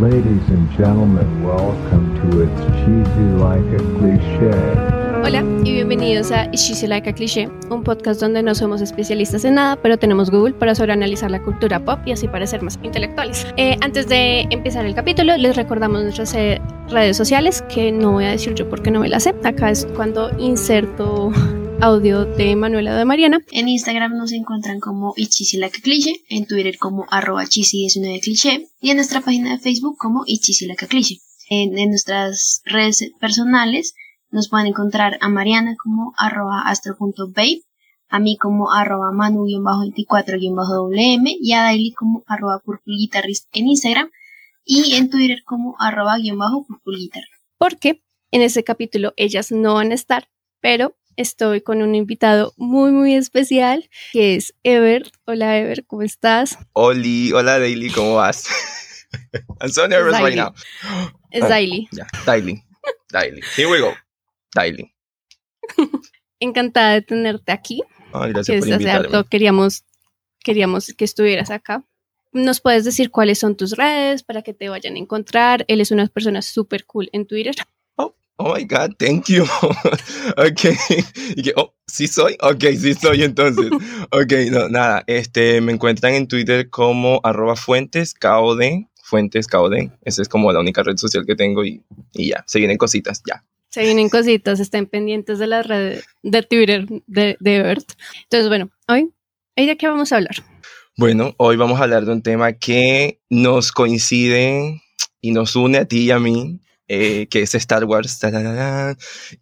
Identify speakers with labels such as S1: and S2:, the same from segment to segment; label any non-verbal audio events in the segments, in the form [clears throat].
S1: Ladies and gentlemen, welcome to It's Cheesy Like a Cliché.
S2: Hola y bienvenidos a It's Cheesy Like a Cliché, un podcast donde no somos especialistas en nada, pero tenemos Google para sobreanalizar la cultura pop y así parecer más intelectuales. Eh, antes de empezar el capítulo, les recordamos nuestras eh, redes sociales, que no voy a decir yo porque no me las sé. Acá es cuando inserto audio de Manuela de Mariana.
S3: En Instagram nos encuentran como Cliché, en Twitter como arroba chisi19 cliché y en nuestra página de Facebook como Cliché. En, en nuestras redes personales nos pueden encontrar a Mariana como arroba astro.babe, a mí como arroba manu-24-wm y a Daily como arroba purpulguitarrist en Instagram y en Twitter como arroba purpulguitar.
S2: Porque en este capítulo ellas no van a estar, pero estoy con un invitado muy, muy especial, que es Ever. Hola, Ever, ¿cómo estás?
S4: Oli, hola, Daily, ¿cómo vas? [laughs] I'm so nervous right now.
S2: Es Daily.
S4: Ya, Daily. Daily. Here we go. Daily. [laughs]
S2: Encantada de tenerte aquí.
S4: Ay, gracias por invitarme.
S2: Harto queríamos, queríamos que estuvieras acá. ¿Nos puedes decir cuáles son tus redes para que te vayan a encontrar? Él es una persona súper cool en Twitter.
S4: Oh my God, thank you. [laughs] ok. Y que, oh, sí soy. Ok, sí soy entonces. [laughs] ok, no, nada. Este, me encuentran en Twitter como arroba fuentes, KOD, fuentes, KOD. Esa es como la única red social que tengo y, y ya. Se vienen cositas, ya.
S2: Se vienen cositas, estén pendientes de la red de Twitter de, de Bert. Entonces, bueno, hoy, ¿de qué vamos a hablar?
S4: Bueno, hoy vamos a hablar de un tema que nos coincide y nos une a ti y a mí eh, que es Star Wars.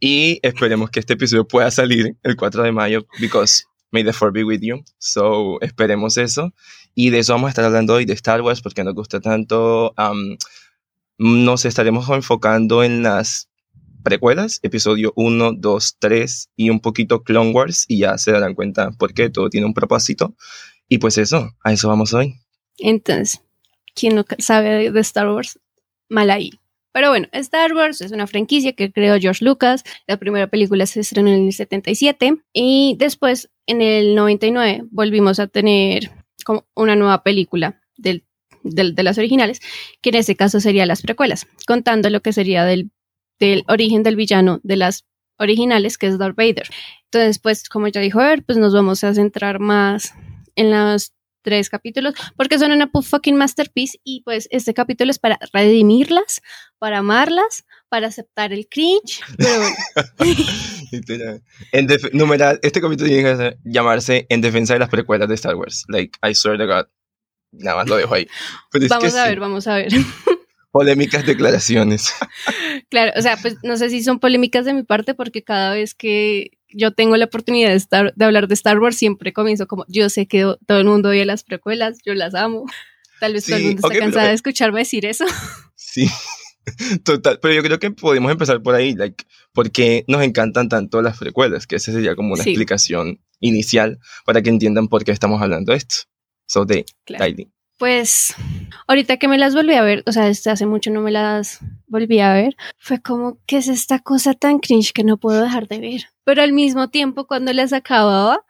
S4: y esperemos que este episodio pueda salir el 4 de mayo, because may the four be with you. So, esperemos eso. Y de eso vamos a estar hablando hoy, de Star Wars, porque nos gusta tanto. nos estaremos enfocando en las precuelas, episodio 1, 2, 3 y un poquito Clone Wars, y ya se darán cuenta por qué todo tiene un propósito. Y pues eso, a eso vamos hoy.
S2: Entonces, ¿quién no sabe de Star Wars? Mal ahí. Pero bueno, Star Wars es una franquicia que creó George Lucas. La primera película se estrenó en el 77 y después en el 99 volvimos a tener como una nueva película del, de las originales, que en ese caso sería las precuelas, contando lo que sería del, del origen del villano de las originales, que es Darth Vader. Entonces, pues como ya dijo ver, pues nos vamos a centrar más en las tres capítulos, porque son una fucking masterpiece y pues este capítulo es para redimirlas, para amarlas, para aceptar el cringe. [laughs]
S4: en numeral, este capítulo tiene que llamarse En defensa de las precuelas de Star Wars. Like, I swear to God. Nada más lo dejo ahí.
S2: vamos a ver, vamos a ver. [laughs]
S4: Polémicas declaraciones.
S2: claro, o sea, pues no sé si son polémicas de mi parte porque cada vez que yo tengo la oportunidad de, estar, de hablar de Star Wars, siempre comienzo como, yo sé que todo el mundo oye las precuelas, yo las amo. [laughs] Tal vez todo el mundo está cansado de escucharme decir eso.
S4: Sí, [laughs] total. Pero yo creo que podemos empezar por ahí, like, porque nos encantan tanto las precuelas, que esa sería como una explicación inicial para que entiendan por qué estamos hablando de esto. So, de claro.
S2: Pues ahorita que me las volví a ver, o sea, desde hace mucho no me las volví a ver, fue como, ¿qué es esta cosa tan cringe que no puedo dejar de ver? Pero al mismo tiempo, cuando las acababa,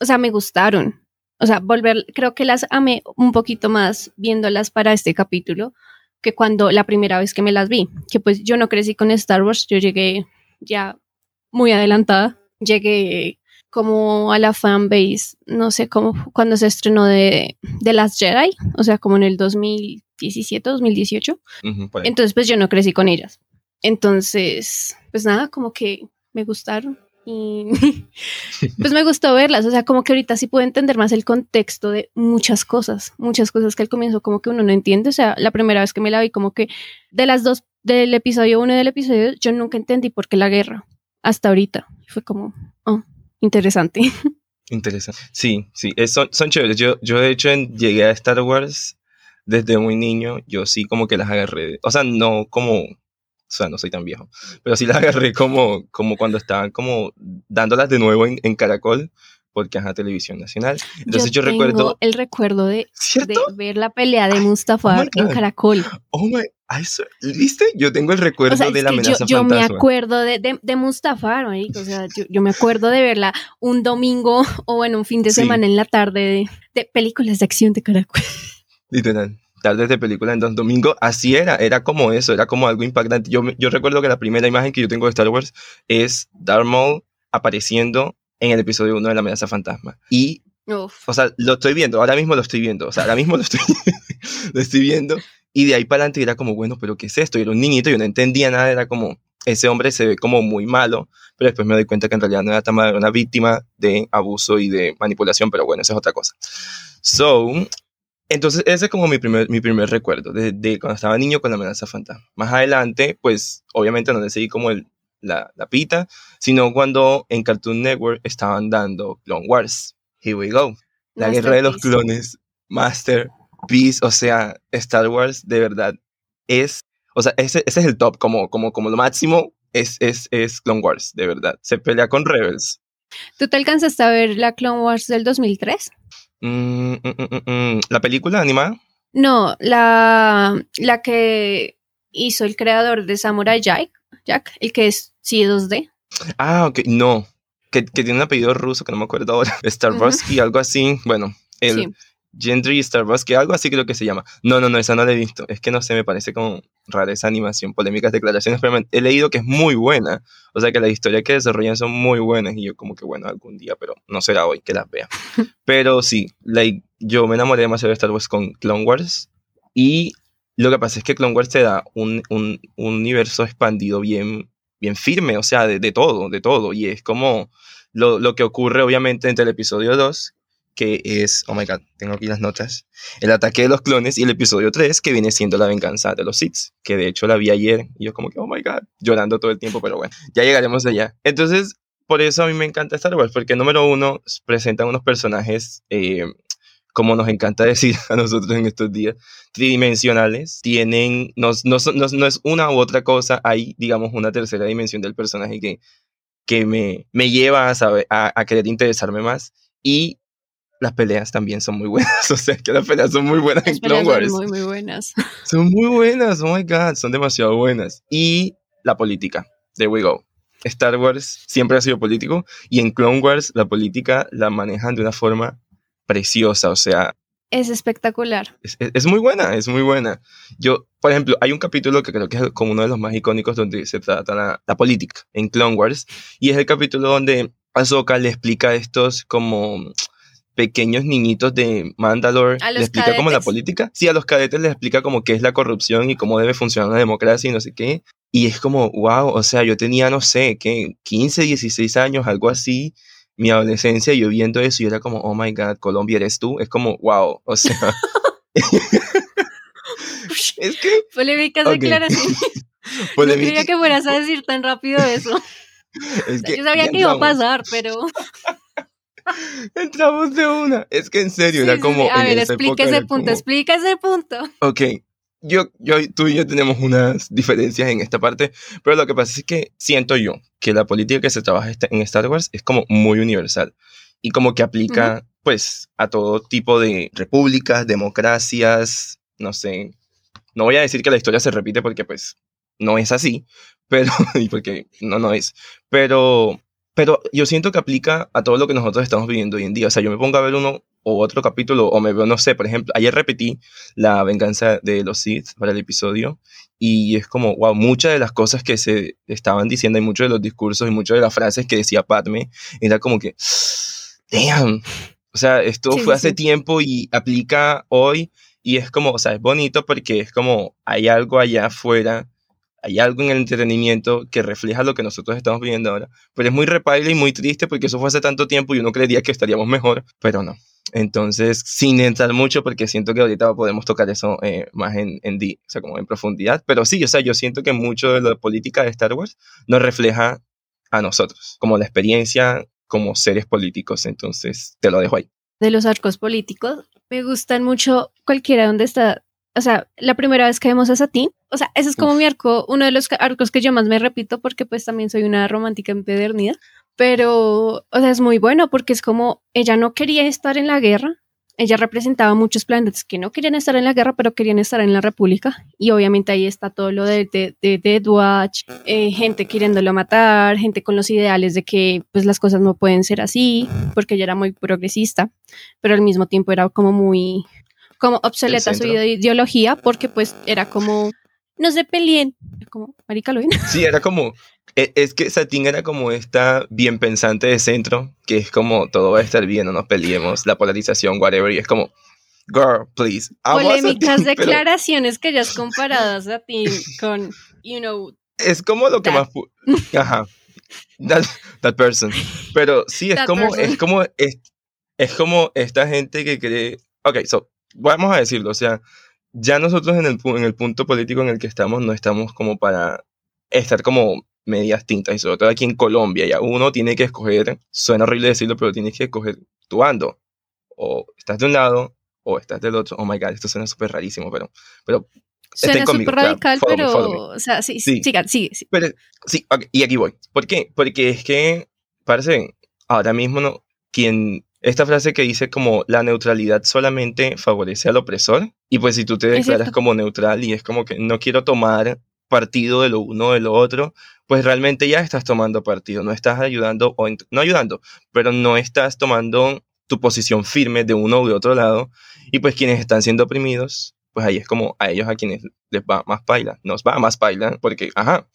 S2: o sea, me gustaron. O sea, volver, creo que las amé un poquito más viéndolas para este capítulo que cuando la primera vez que me las vi. Que pues yo no crecí con Star Wars, yo llegué ya muy adelantada. Llegué como a la fanbase, no sé cómo, cuando se estrenó de, de Last Jedi, o sea, como en el 2017, 2018. Entonces, pues yo no crecí con ellas. Entonces, pues nada, como que me gustaron y [laughs] [laughs] pues me gustó verlas, o sea, como que ahorita sí puedo entender más el contexto de muchas cosas, muchas cosas que al comienzo como que uno no entiende, o sea, la primera vez que me la vi como que de las dos, del episodio uno y del episodio, yo nunca entendí por qué la guerra, hasta ahorita, fue como, oh, interesante.
S4: Interesante. Sí, sí, son, son chéveres. Yo, yo de hecho llegué a Star Wars desde muy niño. Yo sí como que las agarré. O sea, no como... O sea, no soy tan viejo. Pero sí las agarré como, como cuando estaban como dándolas de nuevo en, en Caracol porque es la televisión nacional. Entonces yo, recuerdo...
S2: El recuerdo de, de, ver la pelea de Mustafa oh en Caracol.
S4: Oh my... ¿Viste? Yo tengo el recuerdo de la amenaza
S2: yo, yo me acuerdo de, de, de Mustafa, o sea, yo, yo, me acuerdo de verla un domingo [laughs] o bueno, un fin de semana en la tarde de, películas de acción de Caracol.
S4: Literal. tardes de película en dos domingos, así era, era como eso, era como algo impactante. Yo, yo recuerdo que la primera imagen que yo tengo de Star Wars es Darth Maul apareciendo en el episodio 1 de la amenaza fantasma. Y,
S2: Uf.
S4: o sea, lo estoy viendo, ahora mismo lo estoy viendo, o sea, ahora mismo lo estoy, [laughs] lo estoy viendo. Y de ahí para adelante era como, bueno, pero ¿qué es esto? Yo era un niñito, yo no entendía nada, era como, ese hombre se ve como muy malo, pero después me doy cuenta que en realidad no era tan malo, era una víctima de abuso y de manipulación, pero bueno, esa es otra cosa. So, entonces ese es como mi primer, mi primer recuerdo, de, de cuando estaba niño con la amenaza fantasma. Más adelante, pues obviamente no le seguí como el, la, la pita, sino cuando en Cartoon Network estaban dando Clone Wars. Here we go. La guerra de los clones, Masterpiece, o sea, Star Wars de verdad es, o sea, ese, ese es el top, como, como, como lo máximo es, es, es Clone Wars, de verdad. Se pelea con Rebels.
S2: ¿Tú te alcanzaste a ver la Clone Wars del 2003?
S4: Mm, mm, mm, mm, mm. La película animada,
S2: No, la, la que hizo el creador de Samurai Jack, Jack el que es sí 2D.
S4: ah, ok, no, que, que tiene un apellido ruso que no me acuerdo ahora, [laughs] Starbursky, algo así, bueno, el
S2: Sí.
S4: Gendry Starbursky, algo así creo que se llama. No, no, no, esa no la he visto, es que no sé, me parece como rara esa animación, polémicas declaraciones, pero he leído que es muy buena, o sea que las historias que desarrollan son muy buenas y yo como que bueno, algún día, pero no será hoy que las vea. [laughs] Pero sí, like, yo me enamoré demasiado de Star Wars con Clone Wars y lo que pasa es que Clone Wars te da un, un, un universo expandido bien, bien firme, o sea, de, de todo, de todo. Y es como lo, lo que ocurre obviamente entre el episodio 2, que es, oh my god, tengo aquí las notas, el ataque de los clones, y el episodio 3, que viene siendo la venganza de los Sith, que de hecho la vi ayer, y yo como que, oh my god, llorando todo el tiempo, pero bueno, ya llegaremos allá. Entonces, por eso a mí me encanta Star Wars, porque número uno, presentan unos personajes... eh, como nos encanta [laughs] decir a nosotros en estos días, tridimensionales, tienen, no, no, no- no es una u otra cosa, hay, digamos, una tercera dimensión del personaje que, que me, me lleva a, saber, a, a querer interesarme más. Y las peleas también son muy buenas, [laughs] o sea, que las peleas son muy buenas en
S2: Las peleas
S4: Clone
S2: son
S4: Wars.
S2: muy, muy buenas. [laughs]
S4: Son muy buenas, oh my god, son demasiado buenas. Y la política, there we go. Star Wars siempre ha sido político y en Clone Wars la política la manejan de una forma preciosa, o sea,
S2: Es espectacular.
S4: es, es- es muy buena, es muy buena. Yo, por ejemplo, hay un capítulo que creo que es como uno de los más icónicos donde se trata la, la política en Clone Wars y es el capítulo donde Ahsoka le explica a estos como pequeños niñitos de Mandalore,
S2: ¿A los
S4: le explica como la política. Sí, a los cadetes les explica como qué es la corrupción y cómo debe funcionar una democracia y no sé qué. Y es como, wow, o sea, yo tenía, no sé, ¿qué? 15, 16 años, algo así, mi adolescencia, yo viendo eso y era como, oh my god, Colombia eres tú. Es como, wow, o sea. [laughs] es que,
S2: Polémicas
S4: Ok.
S2: declaraciones. [laughs] No creía que fueras a decir tan rápido eso.
S4: es [laughs] que
S2: Yo sabía que iba a pasar, pero.
S4: Entramos de una. Es que en serio,
S2: Sí,
S4: era como.
S2: sí. A ver, explica ese punto,
S4: como-
S2: explica ese punto.
S4: Ok, yo, yo, tú y yo tenemos unas diferencias en esta parte, pero lo que pasa es que siento yo que la política que se trabaja esta- en Star Wars es como muy universal y como que aplica pues a todo tipo de repúblicas, democracias, no sé, no voy a decir que la historia se repite porque pues no es así, pero, [laughs] y porque no, no es, pero, pero yo siento que aplica a todo lo que nosotros estamos viviendo hoy en día, o sea, yo me pongo a ver uno o otro capítulo o me veo, no sé, por ejemplo, ayer repetí la venganza de los Sith para el episodio. Y es como, wow, muchas de las cosas que se estaban diciendo y muchos de los discursos y muchas de las frases que decía Padme, era como que, damn. O sea, esto
S2: Sí,
S4: fue
S2: sí,
S4: hace tiempo y aplica hoy. Y es como, o sea, es bonito porque es como, hay algo allá afuera, hay algo en el entretenimiento que refleja lo que nosotros estamos viviendo ahora. Pero es muy repaile y muy triste porque eso fue hace tanto tiempo y uno creería que estaríamos mejor, pero no. Entonces, sin entrar mucho, porque siento que ahorita podemos tocar eso eh, más en, en, o sea, como en profundidad, pero sí, o sea, yo siento que mucho de la política de Star Wars nos refleja a nosotros, como la experiencia como seres políticos, entonces te lo dejo ahí.
S2: De los arcos políticos, me gustan mucho cualquiera donde está. O sea, la primera vez que vemos a Satín, o sea, ese es como
S4: Uf.
S2: mi arco, uno de los arcos que yo más me repito porque pues también soy una romántica empedernida, pero, o sea, es muy bueno porque es como ella no quería estar en la guerra, ella representaba muchos planetas que no querían estar en la guerra, pero querían estar en la República. Y obviamente ahí está todo lo de, de, de Death Watch, eh, gente queriéndolo matar, gente con los ideales de que pues las cosas no pueden ser así, porque ella era muy progresista, pero al mismo tiempo era como muy, como obsoleta su ideología porque pues era como, no se peleen, como, marica, lo.
S4: Sí, era como, e- es que Satín era como esta bien pensante de centro, que es como todo va a estar bien, no nos peleemos, la polarización, whatever, y es como, girl, please.
S2: Polémicas
S4: Satín, [laughs] pero
S2: declaraciones que ya es comparadas a ti con, you know,
S4: Es como lo que
S2: That.
S4: más... pu- Ajá. That, that person. Pero sí, es
S2: That
S4: como,
S2: person.
S4: es como, es, es como esta gente que cree... Ok, so, vamos a decirlo, o sea, ya nosotros en el, en el punto político en el que estamos, no estamos como para estar como medias tintas, y sobre todo aquí en Colombia, ya uno tiene que escoger, suena horrible decirlo, pero tienes que escoger tu bando. O estás de un lado, o estás del otro. Oh my god, esto suena súper rarísimo, pero, pero Estén
S2: suena
S4: conmigo,
S2: súper radical, pero,
S4: me.
S2: o sea, sí,
S4: Sí.
S2: sigan, sigue, sí.
S4: Pero, sí, ok, y aquí voy. ¿Por qué? Porque es que, parece, ahora mismo no, quien, esta frase que dice como la neutralidad solamente favorece al opresor, y pues si tú te declaras como neutral y es como que no quiero tomar partido de lo uno o de lo otro, pues realmente ya estás tomando partido, no estás ayudando, o no ayudando, pero no estás tomando tu posición firme de uno u de otro lado, y pues quienes están siendo oprimidos, pues ahí es como a ellos a quienes les va más paila, nos va más paila, porque, ajá.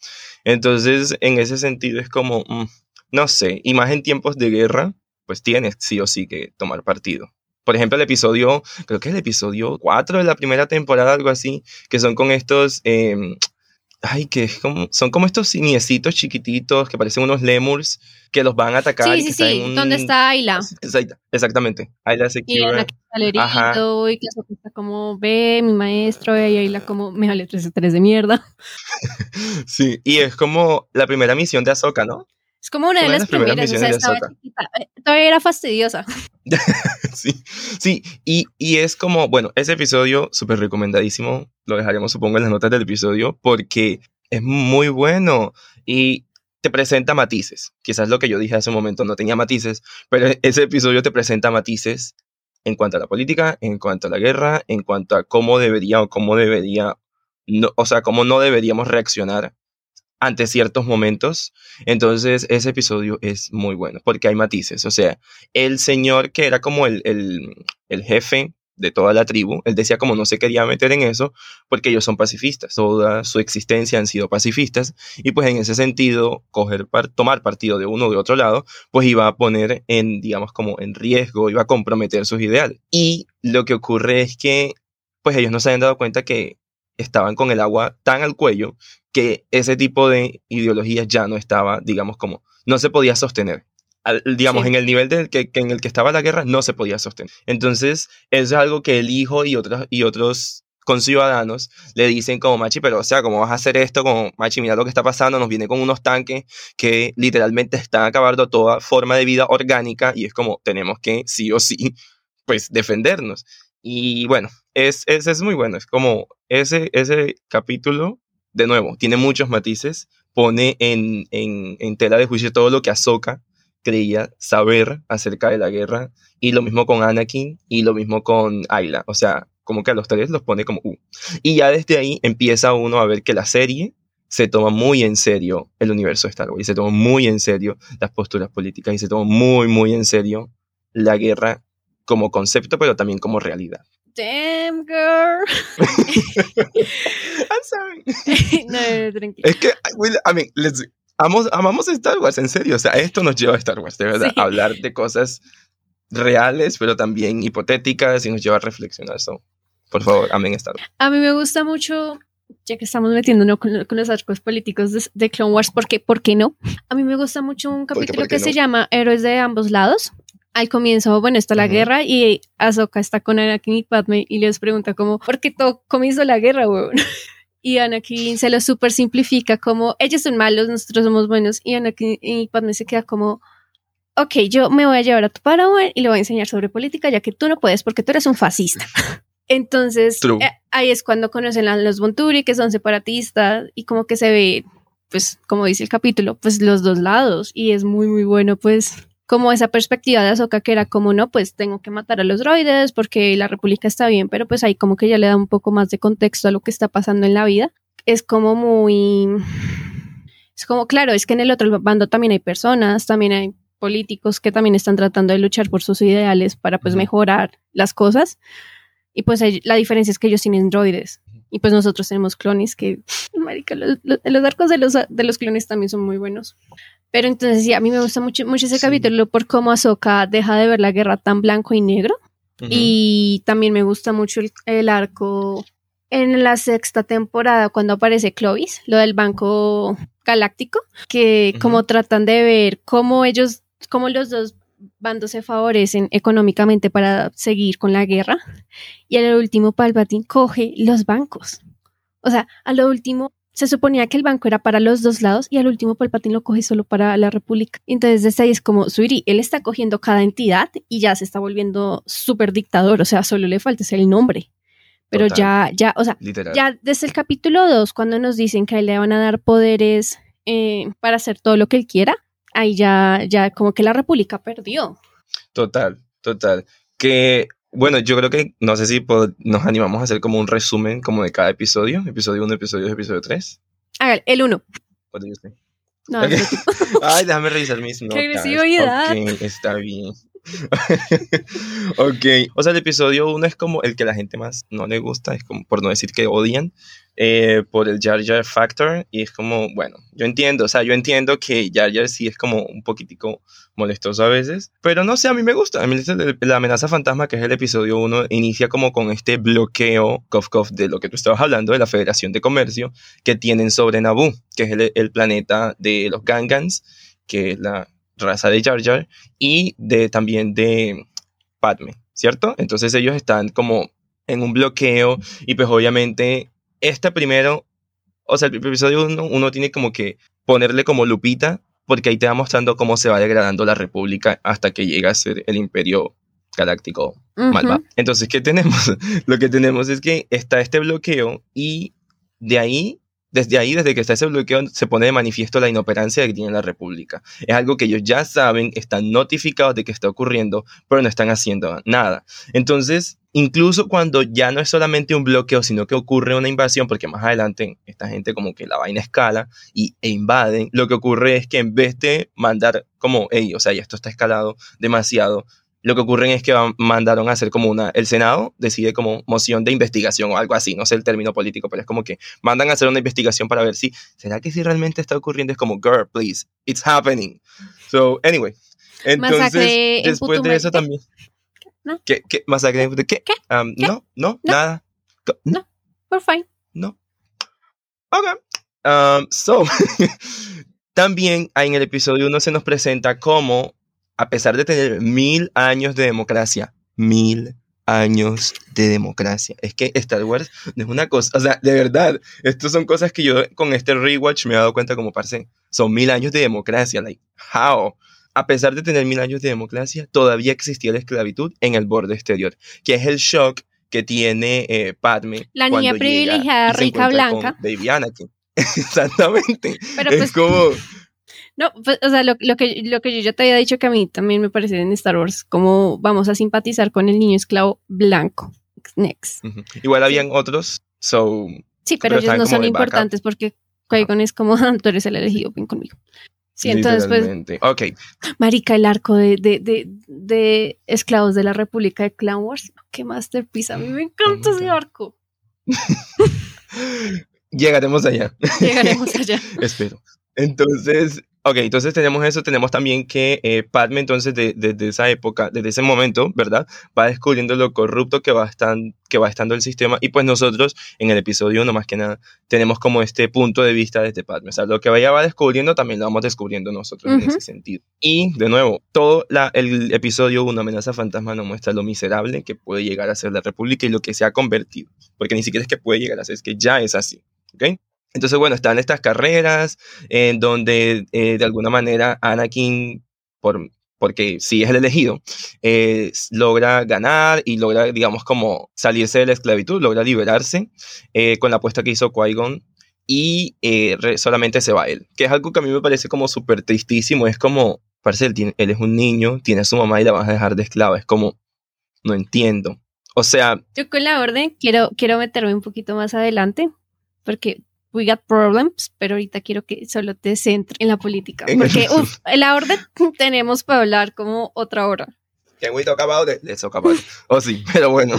S4: Entonces, en ese sentido es como, mm, no sé, y más en tiempos de guerra, pues tienes sí o sí que tomar partido. Por ejemplo, el episodio, creo que es el episodio 4 de la primera temporada, algo así, que son con estos, eh, ay, que como, son como estos simiecitos chiquititos que parecen unos lemurs que los van a atacar. y
S2: Sí,
S4: que
S2: sí, sí.
S4: un-
S2: ¿Dónde está Ayla?
S4: Exact- Exactamente. Ayla
S2: Y
S4: Secura.
S2: Ana que está y que está como, ve, mi maestro, y Ayla como, me vale 3 3 de mierda. [laughs]
S4: Sí, y es como la primera misión de Ahsoka, ¿no?
S2: Es como una de las
S4: las primeras
S2: primeras, o sea,
S4: misiones
S2: estaba chiquita. Eh, Todavía era fastidiosa. [laughs]
S4: Sí, sí, y, y es como, bueno, ese episodio súper recomendadísimo, lo dejaremos supongo en las notas del episodio, porque es muy bueno y te presenta matices. Quizás lo que yo dije hace un momento no tenía matices, pero ese episodio te presenta matices en cuanto a la política, en cuanto a la guerra, en cuanto a cómo debería o cómo debería, no, o sea, cómo no deberíamos reaccionar ante ciertos momentos. Entonces, ese episodio es muy bueno porque hay matices. O sea, el señor que era como el, el, jefe de toda la tribu, él decía como no se quería meter en eso porque ellos son pacifistas, toda su existencia han sido pacifistas y pues en ese sentido coger par- tomar partido de uno o de otro lado, pues iba a poner en, digamos, como en riesgo, iba a comprometer sus ideales. Y lo que ocurre es que pues ellos no se habían dado cuenta que estaban con el agua tan al cuello que ese tipo de ideologías ya no estaba, digamos, como, no se podía sostener. Al- digamos,
S2: Sí.
S4: en el nivel que, que en el que estaba la guerra, no se podía sostener. Entonces, eso es algo que el hijo y otros, y otros conciudadanos le dicen como, Machi, pero o sea, ¿cómo vas a hacer esto? Como, Machi, mira lo que está pasando, nos viene con unos tanques que literalmente están acabando toda forma de vida orgánica y es como, tenemos que sí o sí, pues, defendernos. Y bueno, es, es, es muy bueno, es como ese, ese capítulo de nuevo, tiene muchos matices, pone en, en, en tela de juicio todo lo que Ahsoka creía saber acerca de la guerra, y lo mismo con Anakin, y lo mismo con Ayla, o sea, como que a los tres los pone como uh. Y ya desde ahí empieza uno a ver que la serie se toma muy en serio el universo de Star Wars, y se toma muy en serio las posturas políticas, y se toma muy, muy en serio la guerra como concepto, pero también como realidad.
S2: Damn, girl. [laughs]
S4: I'm sorry. [laughs]
S2: no, no, tranquila.
S4: Es que, I will- I mean, let's- amos- amamos Star Wars, en serio. O sea, esto nos lleva a Star Wars, de verdad.
S2: Sí.
S4: Hablar de cosas reales, pero también hipotéticas y nos lleva a reflexionar. So, por favor, amén Star Wars.
S2: A mí me gusta mucho, ya que estamos metiéndonos con, con los arcos políticos de, de Clone Wars, porque, ¿por qué no? A mí me gusta mucho un
S4: qué,
S2: capítulo
S4: por qué
S2: que se
S4: no?
S2: llama Héroes de ambos lados. Al comienzo, bueno, está la guerra y Ahsoka está con Anakin y Padme y les pregunta como, ¿por qué todo comienzo la guerra, weón? [laughs] Y Anakin se lo súper simplifica como, ellos son malos, nosotros somos buenos. Y Anakin y Padme se queda como, ok, yo me voy a llevar a tu Padawan y le voy a enseñar sobre política, ya que tú no puedes porque tú eres un fascista. [laughs] Entonces,
S4: True.
S2: eh, ahí es cuando conocen a los Bonturi, que son separatistas, y como que se ve, pues, como dice el capítulo, pues los dos lados. Y es muy, muy bueno, pues, como esa perspectiva de Ahsoka que era como, no, pues tengo que matar a los droides porque la República está bien, pero pues ahí como que ya le da un poco más de contexto a lo que está pasando en la vida. Es como muy... Es como, claro, es que en el otro bando también hay personas, también hay políticos que también están tratando de luchar por sus ideales para pues mejorar las cosas. Y pues la diferencia es que ellos tienen droides. Y pues nosotros tenemos clones que, [laughs] marica, los, los- los arcos de los, de los clones también son muy buenos. Pero entonces sí, a mí me gusta mucho, mucho ese
S4: Sí.
S2: capítulo por cómo Ahsoka deja de ver la guerra tan blanco y negro.
S4: Ujú.
S2: Y también me gusta mucho el, el arco en la sexta temporada cuando aparece Clovis, lo del Banco Galáctico, que
S4: Ujú.
S2: como tratan de ver cómo ellos, cómo los dos bandos se favorecen económicamente para seguir con la guerra. Y al último Palpatine coge los bancos. O sea, a lo último se suponía que el banco era para los dos lados y al último Palpatine lo coge solo para la República. Entonces desde ahí es como, Suiri, él está cogiendo cada entidad y ya se está volviendo súper dictador, o sea, solo le falta el nombre. Pero
S4: Total.
S2: ya, ya, o sea,
S4: Literal.
S2: ya desde el capítulo 2, cuando nos dicen que a él le van a dar poderes eh, para hacer todo lo que él quiera, ahí ya, ya como que la República perdió.
S4: Total, total. Que, bueno, yo creo que, no sé si nos animamos a hacer como un resumen como de cada episodio, episodio 1, episodio 2, episodio 3.
S2: Hágale, el 1. No,
S4: Ok.
S2: el [laughs]
S4: Ay, déjame revisar mis notas.
S2: agresividad!
S4: Ok, está bien. [laughs] ok, o sea, el episodio 1 es como el que la gente más no le gusta, es como, por no decir que odian, eh, por el Jar Jar Factor, y es como, bueno, yo entiendo, o sea, yo entiendo que Jar Jar sí es como un poquitico molestoso a veces, pero no sé, a mí me gusta, a mí la amenaza fantasma, que es el episodio 1, inicia como con este bloqueo, cof, cof, de lo que tú estabas hablando, de la Federación de Comercio, que tienen sobre Naboo, que es el, el planeta de los Gangans, que es la raza de Jar Jar, y de, también de Padme, ¿cierto? Entonces ellos están como en un bloqueo y pues obviamente este primero, o sea, el episodio uno, uno tiene como que ponerle como lupita porque ahí te va mostrando cómo se va degradando la república hasta que llega a ser el imperio galáctico malvado. Entonces, ¿qué tenemos? [laughs] Lo que tenemos es que está este bloqueo y de ahí, desde ahí, desde que está ese bloqueo, se pone de manifiesto la inoperancia que tiene la República. Es algo que ellos ya saben, están notificados de que está ocurriendo, pero no están haciendo nada. Entonces, incluso cuando ya no es solamente un bloqueo, sino que ocurre una invasión, porque más adelante esta gente como que la vaina escala y, e invaden, lo que ocurre es que en vez de mandar como, hey, o sea, ya esto está escalado demasiado, lo que ocurre es que mandaron a hacer como una, el Senado decide como moción de investigación o algo así, no sé el término político, pero es como que mandan a hacer una investigación para ver si, ¿será que si realmente está ocurriendo? Es como, girl, please, it's happening. So, anyway. Entonces,
S2: Masacre en
S4: después de eso también.
S2: ¿No?
S4: ¿Qué? ¿Qué? ¿Masacre en? ¿Qué?
S2: ¿Qué?
S4: Um,
S2: ¿Qué?
S4: No, no,
S2: No.
S4: nada. Co- No,
S2: Por fine.
S4: no. Ok. Um, so, [laughs] también en el episodio 1 se nos presenta cómo, a pesar de tener mil años de democracia, mil años de democracia. Es que Star Wars no es una cosa, o sea, de verdad, estas son cosas que yo con este rewatch me he dado cuenta como, parce, son mil años de democracia, like, how? A pesar de tener mil años de democracia, todavía existía la esclavitud en el borde exterior, que es el shock que tiene eh, Padme.
S2: La niña privilegiada, rica, blanca.
S4: Baby Anakin. [laughs] Exactamente.
S2: Pero
S4: es
S2: pues,
S4: como,
S2: no, pues, o sea, lo, lo que, lo que yo ya te había dicho que a mí también me parece en Star Wars, como vamos a simpatizar con el niño esclavo blanco. Next.
S4: igual habían otros, so,
S2: Sí,
S4: Pero
S2: pero, ellos no son
S4: backup.
S2: importantes porque Qui-Gon es como, [laughs] "Ah, tú eres el elegido, ven conmigo. Sí, entonces pues.
S4: Ok,
S2: marica, el arco de, de, de, de esclavos de la República de Clan Wars, qué masterpiece, a mí me encanta ese arco. [laughs]
S4: llegaremos allá.
S2: Llegaremos allá. [laughs]
S4: Espero. Entonces, ok, entonces tenemos eso, tenemos también que eh, Padme entonces de- desde esa época, desde ese momento, ¿verdad? Va descubriendo lo corrupto que va, estan- que va estando el sistema y pues nosotros en el episodio 1 más que nada tenemos como este punto de vista desde Padme, o sea, lo que ella va descubriendo también lo vamos descubriendo nosotros en
S2: Ujú.
S4: ese sentido. Y de nuevo, todo la- el episodio 1, Amenaza Fantasma, nos muestra lo miserable que puede llegar a ser la República y lo que se ha convertido, porque ni siquiera es que puede llegar a ser, es que ya es así, ¿ok? Entonces, bueno, están estas carreras en donde eh, de alguna manera Anakin, por, porque sí es el elegido, eh, logra ganar y logra, digamos, como salirse de la esclavitud, logra liberarse eh, con la apuesta que hizo Qui-Gon y eh, solamente se va él, que es algo que a mí me parece como súper tristísimo, es como, parece él, tiene- él es un niño, tiene a su mamá y la vas a dejar de esclava, es como, no entiendo. O sea,
S2: Yo con la orden quiero, quiero meterme un poquito más adelante porque we got problems, pero ahorita quiero que solo te centres en la política.
S4: En-
S2: Porque, [laughs] en la orden [laughs] tenemos para hablar como otra hora.
S4: Can we talk about it? Let's talk about it. Oh, sí, [laughs] pero bueno.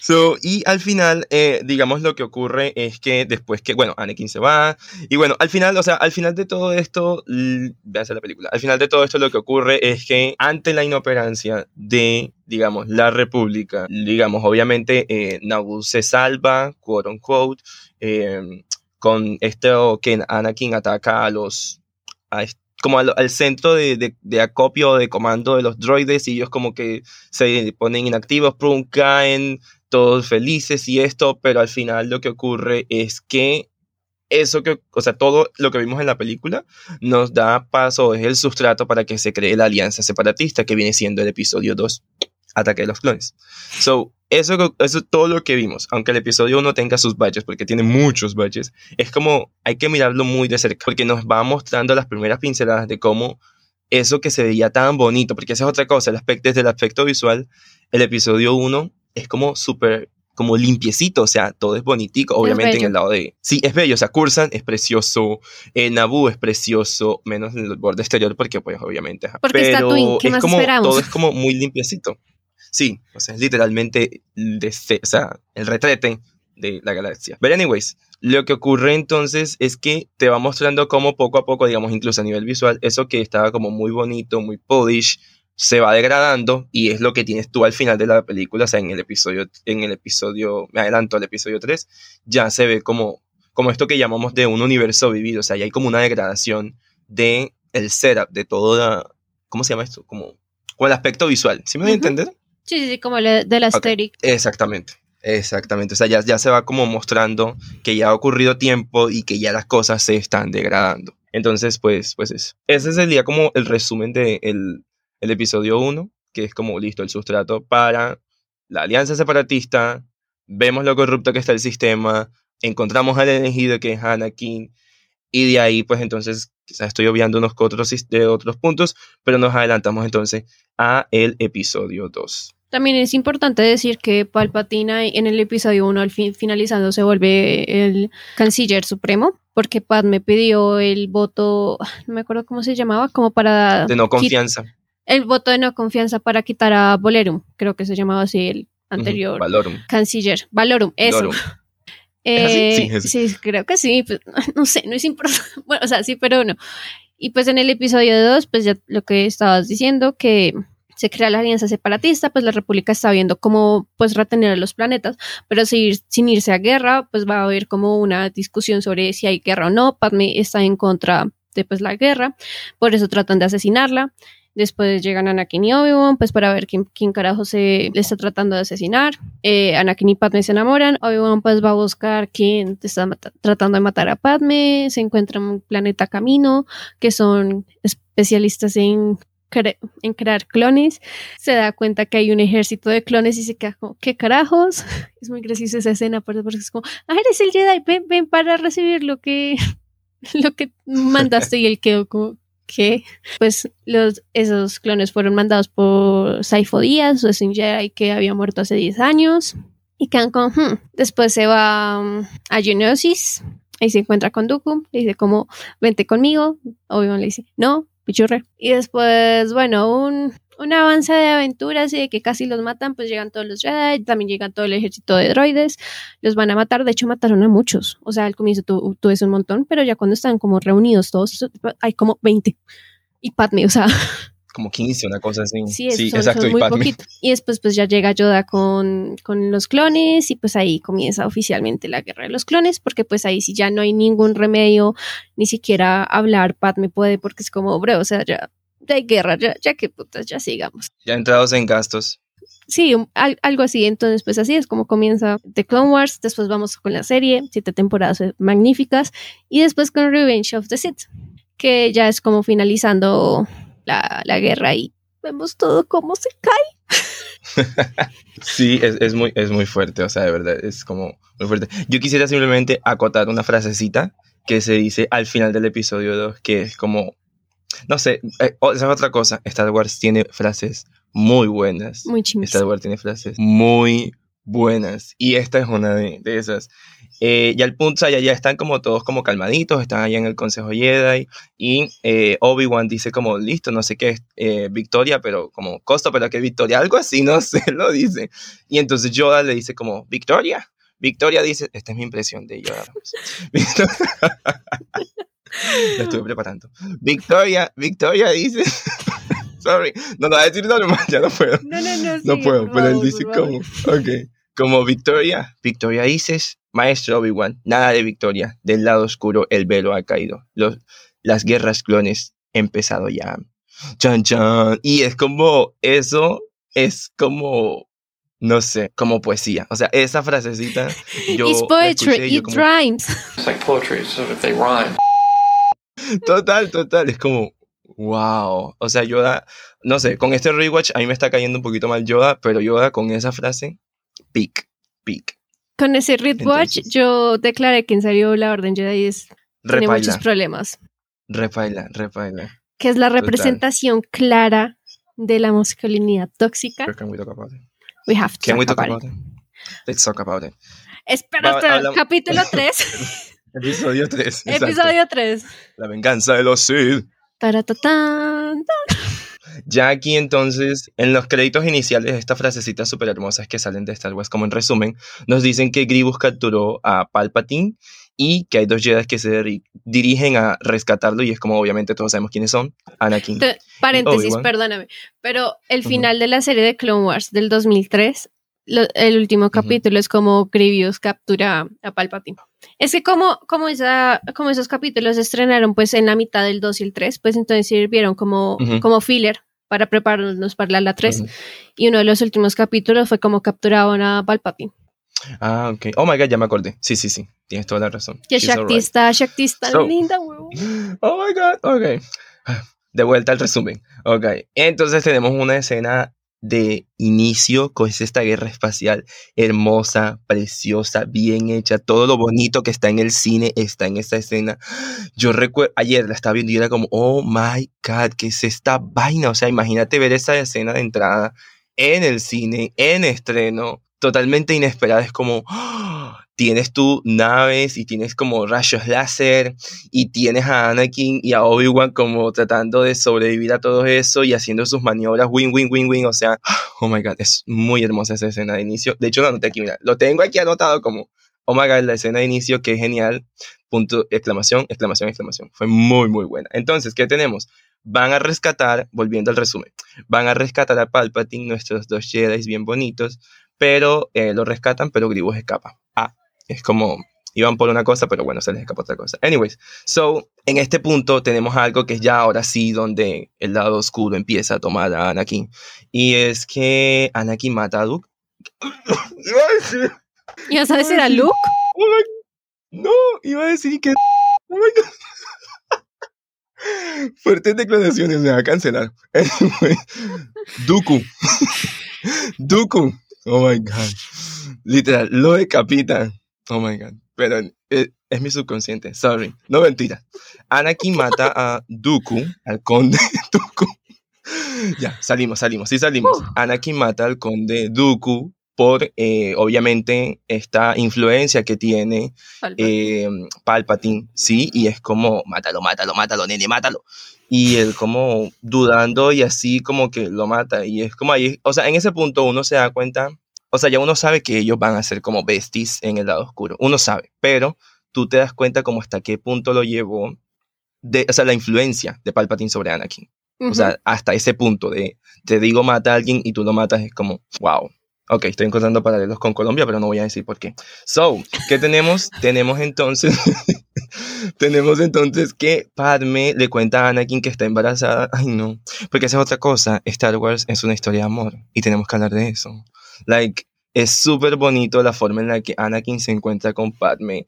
S4: so, y al final, eh, digamos, lo que ocurre es que después que, bueno, Anakin se va. Y bueno, al final, o sea, al final de todo esto, véanse la película. Al final de todo esto, lo que ocurre es que ante la inoperancia de, digamos, la República, digamos, obviamente, eh, Naboo se salva, quote unquote, eh, con esto que Anakin ataca a los. A como al, centro de, de, de, acopio de comando de los droides y ellos como que se ponen inactivos, prum, caen todos felices y esto, pero al final lo que ocurre es que eso que, o sea, todo lo que vimos en la película nos da paso, es el sustrato para que se cree la alianza separatista que viene siendo el episodio 2, Ataque de los Clones. So, eso, eso es todo lo que vimos, aunque el episodio 1 tenga sus badges, porque tiene muchos badges, es como hay que mirarlo muy de cerca, porque nos va mostrando las primeras pinceladas de cómo eso que se veía tan bonito, porque esa es otra cosa, el aspecto, desde el aspecto visual, el episodio 1 es como súper como limpiecito, o sea, todo es bonitico, obviamente en el lado de... Sí, es bello, o sea, Cursan es precioso, eh, Naboo es precioso, menos en el borde exterior porque pues obviamente...
S2: Porque pero está Twin, ¿qué
S4: es
S2: más
S4: como,
S2: esperamos?
S4: todo es como muy limpiecito. Sí, o sea, es literalmente o sea, el retrete de la galaxia. Pero anyways, lo que ocurre entonces es que te va mostrando cómo poco a poco, digamos, incluso a nivel visual, eso que estaba como muy bonito, muy polish, se va degradando y es lo que tienes tú al final de la película, o sea, en el episodio, en el episodio, me adelanto al episodio 3, ya se ve como, como esto que llamamos de un universo vivido, o sea, ya hay como una degradación de el setup, de toda, ¿cómo se llama esto? Como, con el aspecto visual, ¿sí me voy a entender?
S2: Sí, sí, sí, como de la okay.
S4: Exactamente. Exactamente, o sea, ya, ya se va como mostrando que ya ha ocurrido tiempo y que ya las cosas se están degradando. Entonces, pues, pues eso. Ese sería como el resumen del de el episodio 1, que es como listo el sustrato para la alianza separatista, vemos lo corrupto que está el sistema, encontramos al elegido que es Anakin, y de ahí, pues entonces, quizás estoy obviando unos otros, de otros puntos, pero nos adelantamos entonces a el episodio 2.
S2: También es importante decir que Palpatine en el episodio 1 al fin finalizando se vuelve el canciller supremo porque Padme pidió el voto, [sighs] no me acuerdo cómo se llamaba, como para...
S4: De no confianza.
S2: El voto de no confianza para quitar a Bolerum, creo que se llamaba así el anterior
S4: Valorum.
S2: canciller. Valorum, eso. [laughs]
S4: Eh,
S2: sí, sí, creo que sí, pues, [laughs] no sé, no es importante. [laughs] Bueno, o sea, sí, pero no. Y pues en el episodio 2, pues ya lo que estabas diciendo, que se crea la alianza separatista, pues la República está viendo cómo pues retener a los planetas, pero sin, sin irse a guerra, pues va a haber como una discusión sobre si hay guerra o no. Padme está en contra de pues la guerra, por eso tratan de asesinarla. Después llegan Anakin y Obi-Wan, pues para ver quién, quién, carajo se le está tratando de asesinar. Eh, Anakin y Padme se enamoran. Obi-Wan pues va a buscar quién está tratando de matar a Padme. Se encuentra en un planeta camino, que son especialistas en en crear clones, se da cuenta que hay un ejército de clones y se queda como, ¿qué carajos? [laughs] Es muy graciosa esa escena porque es como, ah, eres el Jedi, ven, ven para recibir lo que, [laughs] lo que mandaste y él quedó como, ¿qué? Pues los, esos clones fueron mandados por Saifo Díaz, es un Jedi que había muerto hace 10 años y quedan con, hmm". después se va um, a Geonosis, ahí se encuentra con Dooku, le dice como, vente conmigo, obviamente le dice, no, pichurre. Y después, bueno, un, avance de aventuras y de que casi los matan, pues llegan todos los Jedi, también llega todo el ejército de droides, los van a matar, de hecho mataron a muchos, o sea, al comienzo tú, tú ves un montón, pero ya cuando están como reunidos todos, hay como 20. Y Padme, o sea, [laughs]
S4: como 15, una cosa así.
S2: Sí, exacto, muy poquito. Y después pues ya llega Yoda con, con, los clones y pues ahí comienza oficialmente la guerra de los clones porque pues ahí sí ya no hay ningún remedio, ni siquiera hablar Padme puede porque es como, bro, o sea, ya, hay guerra, ya, ya que putas, ya sigamos.
S4: Ya entrados en gastos.
S2: Sí, algo así. Entonces, pues así es como comienza The Clone Wars. Después vamos con la serie, siete temporadas magníficas. Y después con Revenge of the Sith, que ya es como finalizando la, la guerra y vemos todo cómo se cae. [laughs]
S4: sí, es, es, muy, es muy fuerte, o sea, de verdad, es como muy fuerte. Yo quisiera simplemente acotar una frasecita que se dice al final del episodio 2, que es como, no sé, eh, esa es otra cosa, Star Wars tiene frases muy buenas.
S2: Muy
S4: Star Wars tiene frases muy buenas. Y esta es una de, de esas. Eh, ya el punto, ya, ya están como todos como calmaditos, están allá en el Consejo Jedi y eh, Obi-Wan dice como, listo, no sé qué es eh, victoria, pero como costo, pero qué victoria, algo así, [laughs] no sé, lo dice. Y entonces Yoda le dice como, victoria. Victoria dice, esta es mi impresión de Yoda. [laughs] La estuve preparando. Victoria, Victoria dice, [laughs] sorry, no lo voy a decir normal, ya no puedo.
S2: No, no, no.
S4: No
S2: sigue,
S4: puedo, pero él dice como, ok, como Victoria, Victoria dices, maestro Obi-Wan, nada de victoria, del lado oscuro el velo ha caído, Los, las guerras clones empezado ya, chan chan, y es como, eso es como, no sé, como poesía, o sea, esa frasecita, yo
S2: It's poetry,
S4: yo
S2: it
S4: como,
S2: rhymes.
S5: It's like poetry, so if they rhyme.
S4: Total, total, es como, wow. O sea, Yoda, no sé, con este rewatch a mí me está cayendo un poquito mal Yoda, pero Yoda con esa frase, pic, pic.
S2: Con ese Read Watch,
S4: Entonces-
S2: yo declaré que en serio la Orden Jedi es- tiene muchos problemas.
S4: repaila, repaila.
S2: Que es la
S4: Total.
S2: representación clara de la masculinidad tóxica.
S4: Can we talk about it?
S2: We have to
S4: Can we
S2: talk
S4: talk
S2: about
S4: about
S2: it.
S4: it? Let's talk about it.
S2: Espera
S4: Va-
S2: hasta el
S4: hablamos-
S2: capítulo [laughs] 3.
S4: Episodio 3.
S2: episodio 3.
S4: La venganza de los Sith.
S2: Taratatán.
S4: Ya aquí entonces, en los créditos iniciales, estas frasecitas súper hermosas que salen de Star Wars, como en resumen, nos dicen que Grievous capturó a Palpatine y que hay dos Jedi que se diri- dirigen a rescatarlo y es como obviamente todos sabemos quiénes son, Anakin.
S2: Te- Paréntesis, perdóname. Pero el final de la serie de Clone Wars del 2003, lo- el último capítulo es como Grievous captura a Palpatine. Es que como, como, esa, como esos capítulos se estrenaron pues en la mitad del 2 y el 3, pues entonces sirvieron como,
S4: Ujú.
S2: como filler para prepararnos para la 3.
S4: Ujú.
S2: Y uno de los últimos capítulos fue como capturaban a Palpatine.
S4: Ah, ok. Oh my god, ya me acordé. Sí, sí, sí. Tienes toda la razón.
S2: Que Shakti está, Shakti está
S4: So-
S2: linda, huevo. [gasps]
S4: Oh my god, ok. [sighs] De vuelta al resumen. Ok. Entonces tenemos una escena de inicio con esta guerra espacial hermosa, preciosa, bien hecha. Todo lo bonito que está en el cine está en esta escena. Yo recuerdo, ayer la estaba viendo y era como, oh my god, ¿qué es esta vaina? O sea, imagínate ver esa escena de entrada en el cine, en estreno, totalmente inesperada. Es como, ¡ah! Tienes tú naves y tienes como rayos láser y tienes a Anakin y a Obi-Wan como tratando de sobrevivir a todo eso y haciendo sus maniobras win, win, win, win. O sea, [gasps] oh my god, es muy hermosa esa escena de inicio. De hecho, lo anoté aquí, mira, lo tengo aquí anotado como, oh my god, la escena de inicio, que genial. Punto, exclamación, exclamación, exclamación. Fue muy, muy buena. Entonces, ¿qué tenemos? Van a rescatar, volviendo al resumen, van a rescatar a Palpatine, nuestros dos Jedi bien bonitos, pero eh, lo rescatan, pero Grievous escapa. Es como iban por una cosa, pero bueno, se les escapó otra cosa. Anyways, so en este punto tenemos algo que es ya ahora sí donde el lado oscuro empieza a tomar a Anakin. Y es que Anakin mata a Luke. iba a decir,
S2: ¿Y vas a Luke?
S4: oh my- no, iba a decir que. Oh my God. Fuertes declaraciones, me va a cancelar. Anyway, Dooku. [laughs] Dooku. Oh my god. Literal, lo decapitan. Oh my god. Pero eh, es, mi subconsciente. Sorry. No mentira. Anakin mata a Dooku, al conde [laughs] Dooku. Ya, salimos, salimos. Sí, salimos. Anakin mata al conde Dooku por, eh, obviamente, esta influencia que tiene
S2: Palpatine.
S4: eh, Palpatine, sí, y es como, mátalo, mátalo, mátalo, nene, mátalo. Y él como dudando y así como que lo mata. Y es como ahí, o sea, en ese punto uno se da cuenta, o sea, ya uno sabe que ellos van a ser como besties en el lado oscuro. Uno sabe, pero tú te das cuenta como hasta qué punto lo llevó, de, o sea, la influencia de Palpatine sobre Anakin. O sea, hasta ese punto de, te digo mata a alguien y tú lo matas, es como, wow. Ok, estoy encontrando paralelos con Colombia, pero no voy a decir por qué. So, ¿qué tenemos? [laughs] tenemos entonces, [laughs] tenemos entonces que Padme le cuenta a Anakin que está embarazada. Ay, no, porque esa es otra cosa. Star Wars es una historia de amor y tenemos que hablar de eso. Like, es súper bonito la forma en la que Anakin se encuentra con Padme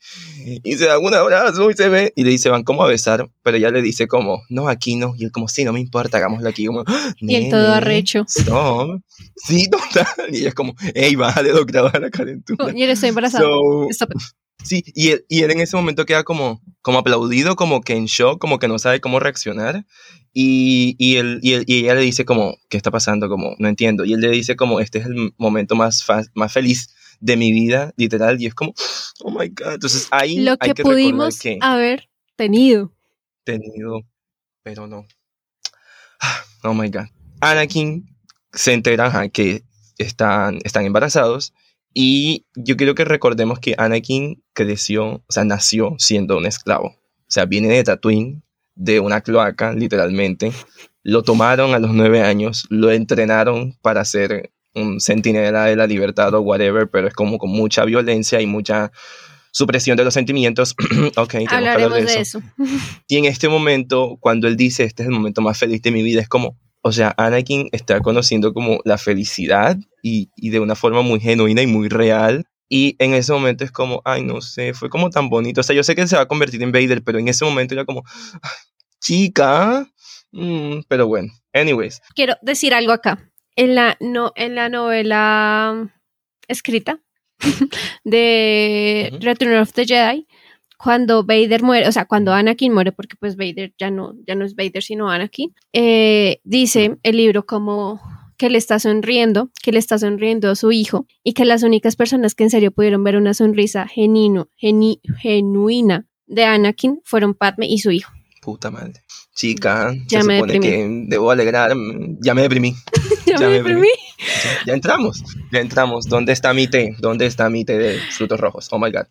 S4: y se dan un abrazo y se ve y le dice van como a besar, pero ella le dice como, no, aquí no, y él como, sí, no me importa, hagámoslo aquí, como, "Ah,
S2: Y él todo arrecho.
S4: stop". Sí, total, y ella es como, hey, bájale lo graba la calentura.
S2: Y él está embarazada.
S4: So. Sí, y él, y él en ese momento queda como, como aplaudido, como que en shock, como que no sabe cómo reaccionar. Y, y, él, y, él- y ella le dice como, ¿qué está pasando? Como, no entiendo. Y él le dice como, este es el momento más, más feliz de mi vida, literal, y es como, oh my god. Entonces ahí
S2: Lo
S4: hay
S2: que
S4: que recordar
S2: pudimos
S4: que
S2: haber tenido.
S4: tenido, pero no. Ah, Oh my god. Anakin se entera que están, están embarazados y yo quiero que recordemos que Anakin creció, o sea, nació siendo un esclavo. O sea, viene de Tatooine, de una cloaca, literalmente. Lo tomaron a los nueve años, lo entrenaron para ser un centinela de la libertad o whatever, pero es como con mucha violencia y mucha supresión de los sentimientos. [clears throat] ok, tenemos que hablar
S2: Hablaremos
S4: de eso. Y en este momento, cuando él dice, este es el momento más feliz de mi vida, es como, o sea, Anakin está conociendo como la felicidad y, y de una forma muy genuina y muy real. Y en ese momento es como, ay, no sé, fue como tan bonito. O sea, yo sé que se va a convertir en Vader, pero en ese momento era como, "Ay, chica. Mm, pero bueno, anyways.
S2: Quiero decir algo acá. En la, no, en la novela escrita [laughs] de. Return of the Jedi, cuando Vader muere, o sea, cuando Anakin muere, porque pues Vader ya no, ya no es Vader, sino Anakin, eh, dice el libro como que le está sonriendo, que le está sonriendo a su hijo y que las únicas personas que en serio pudieron ver una sonrisa genuino, geni- genuina de Anakin fueron Padme y su hijo.
S4: Puta madre. Chica,
S2: Ya
S4: se
S2: me
S4: supone
S2: deprimí.
S4: que debo alegrar. Ya me deprimí.
S2: Ya
S4: Ya
S2: me deprimí.
S4: Ya, ya entramos. Ya entramos. ¿Dónde está mi té? ¿Dónde está mi té de frutos rojos? Oh my god.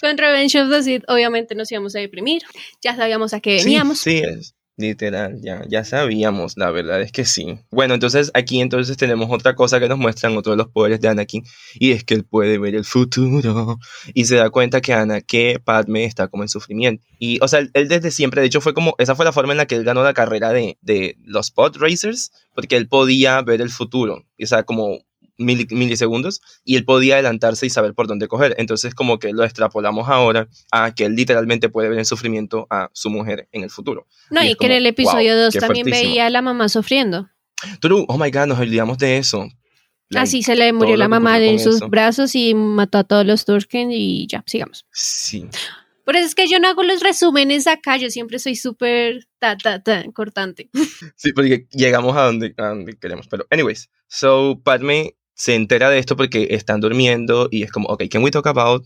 S2: Con Revenge of the Sith, obviamente nos íbamos a deprimir. Ya sabíamos a qué
S4: Sí,
S2: veníamos.
S4: Sí, es literal, ya, ya sabíamos, la verdad es que sí. Bueno, entonces aquí entonces tenemos otra cosa que nos muestran otro de los poderes de Anakin y es que él puede ver el futuro y se da cuenta que Ana, que Padme está como en sufrimiento. Y, o sea, él, desde siempre, de hecho fue como, esa fue la forma en la que él ganó la carrera de, de los pod racers, porque él podía ver el futuro, o sea, como mili- milisegundos y él podía adelantarse y saber por dónde coger. Entonces como que lo extrapolamos ahora a que él literalmente puede ver en sufrimiento a su mujer en el futuro.
S2: No,
S4: Y
S2: y,
S4: es
S2: que en
S4: como,
S2: el episodio
S4: wow,
S2: 2
S4: qué
S2: también
S4: fuertísimo.
S2: veía a la mamá sufriendo.
S4: True, oh my god, nos olvidamos de eso. Like,
S2: Así se le murió la mamá en sus
S4: eso.
S2: brazos y mató a todos los Turken y ya, sigamos.
S4: Sí.
S2: Por eso es que yo no hago los resúmenes acá, yo siempre soy súper ta, ta, ta, cortante.
S4: Sí, porque llegamos a donde, a donde queremos. Pero, anyways, so Padme se entera de esto porque están durmiendo y es como, ok, can we talk about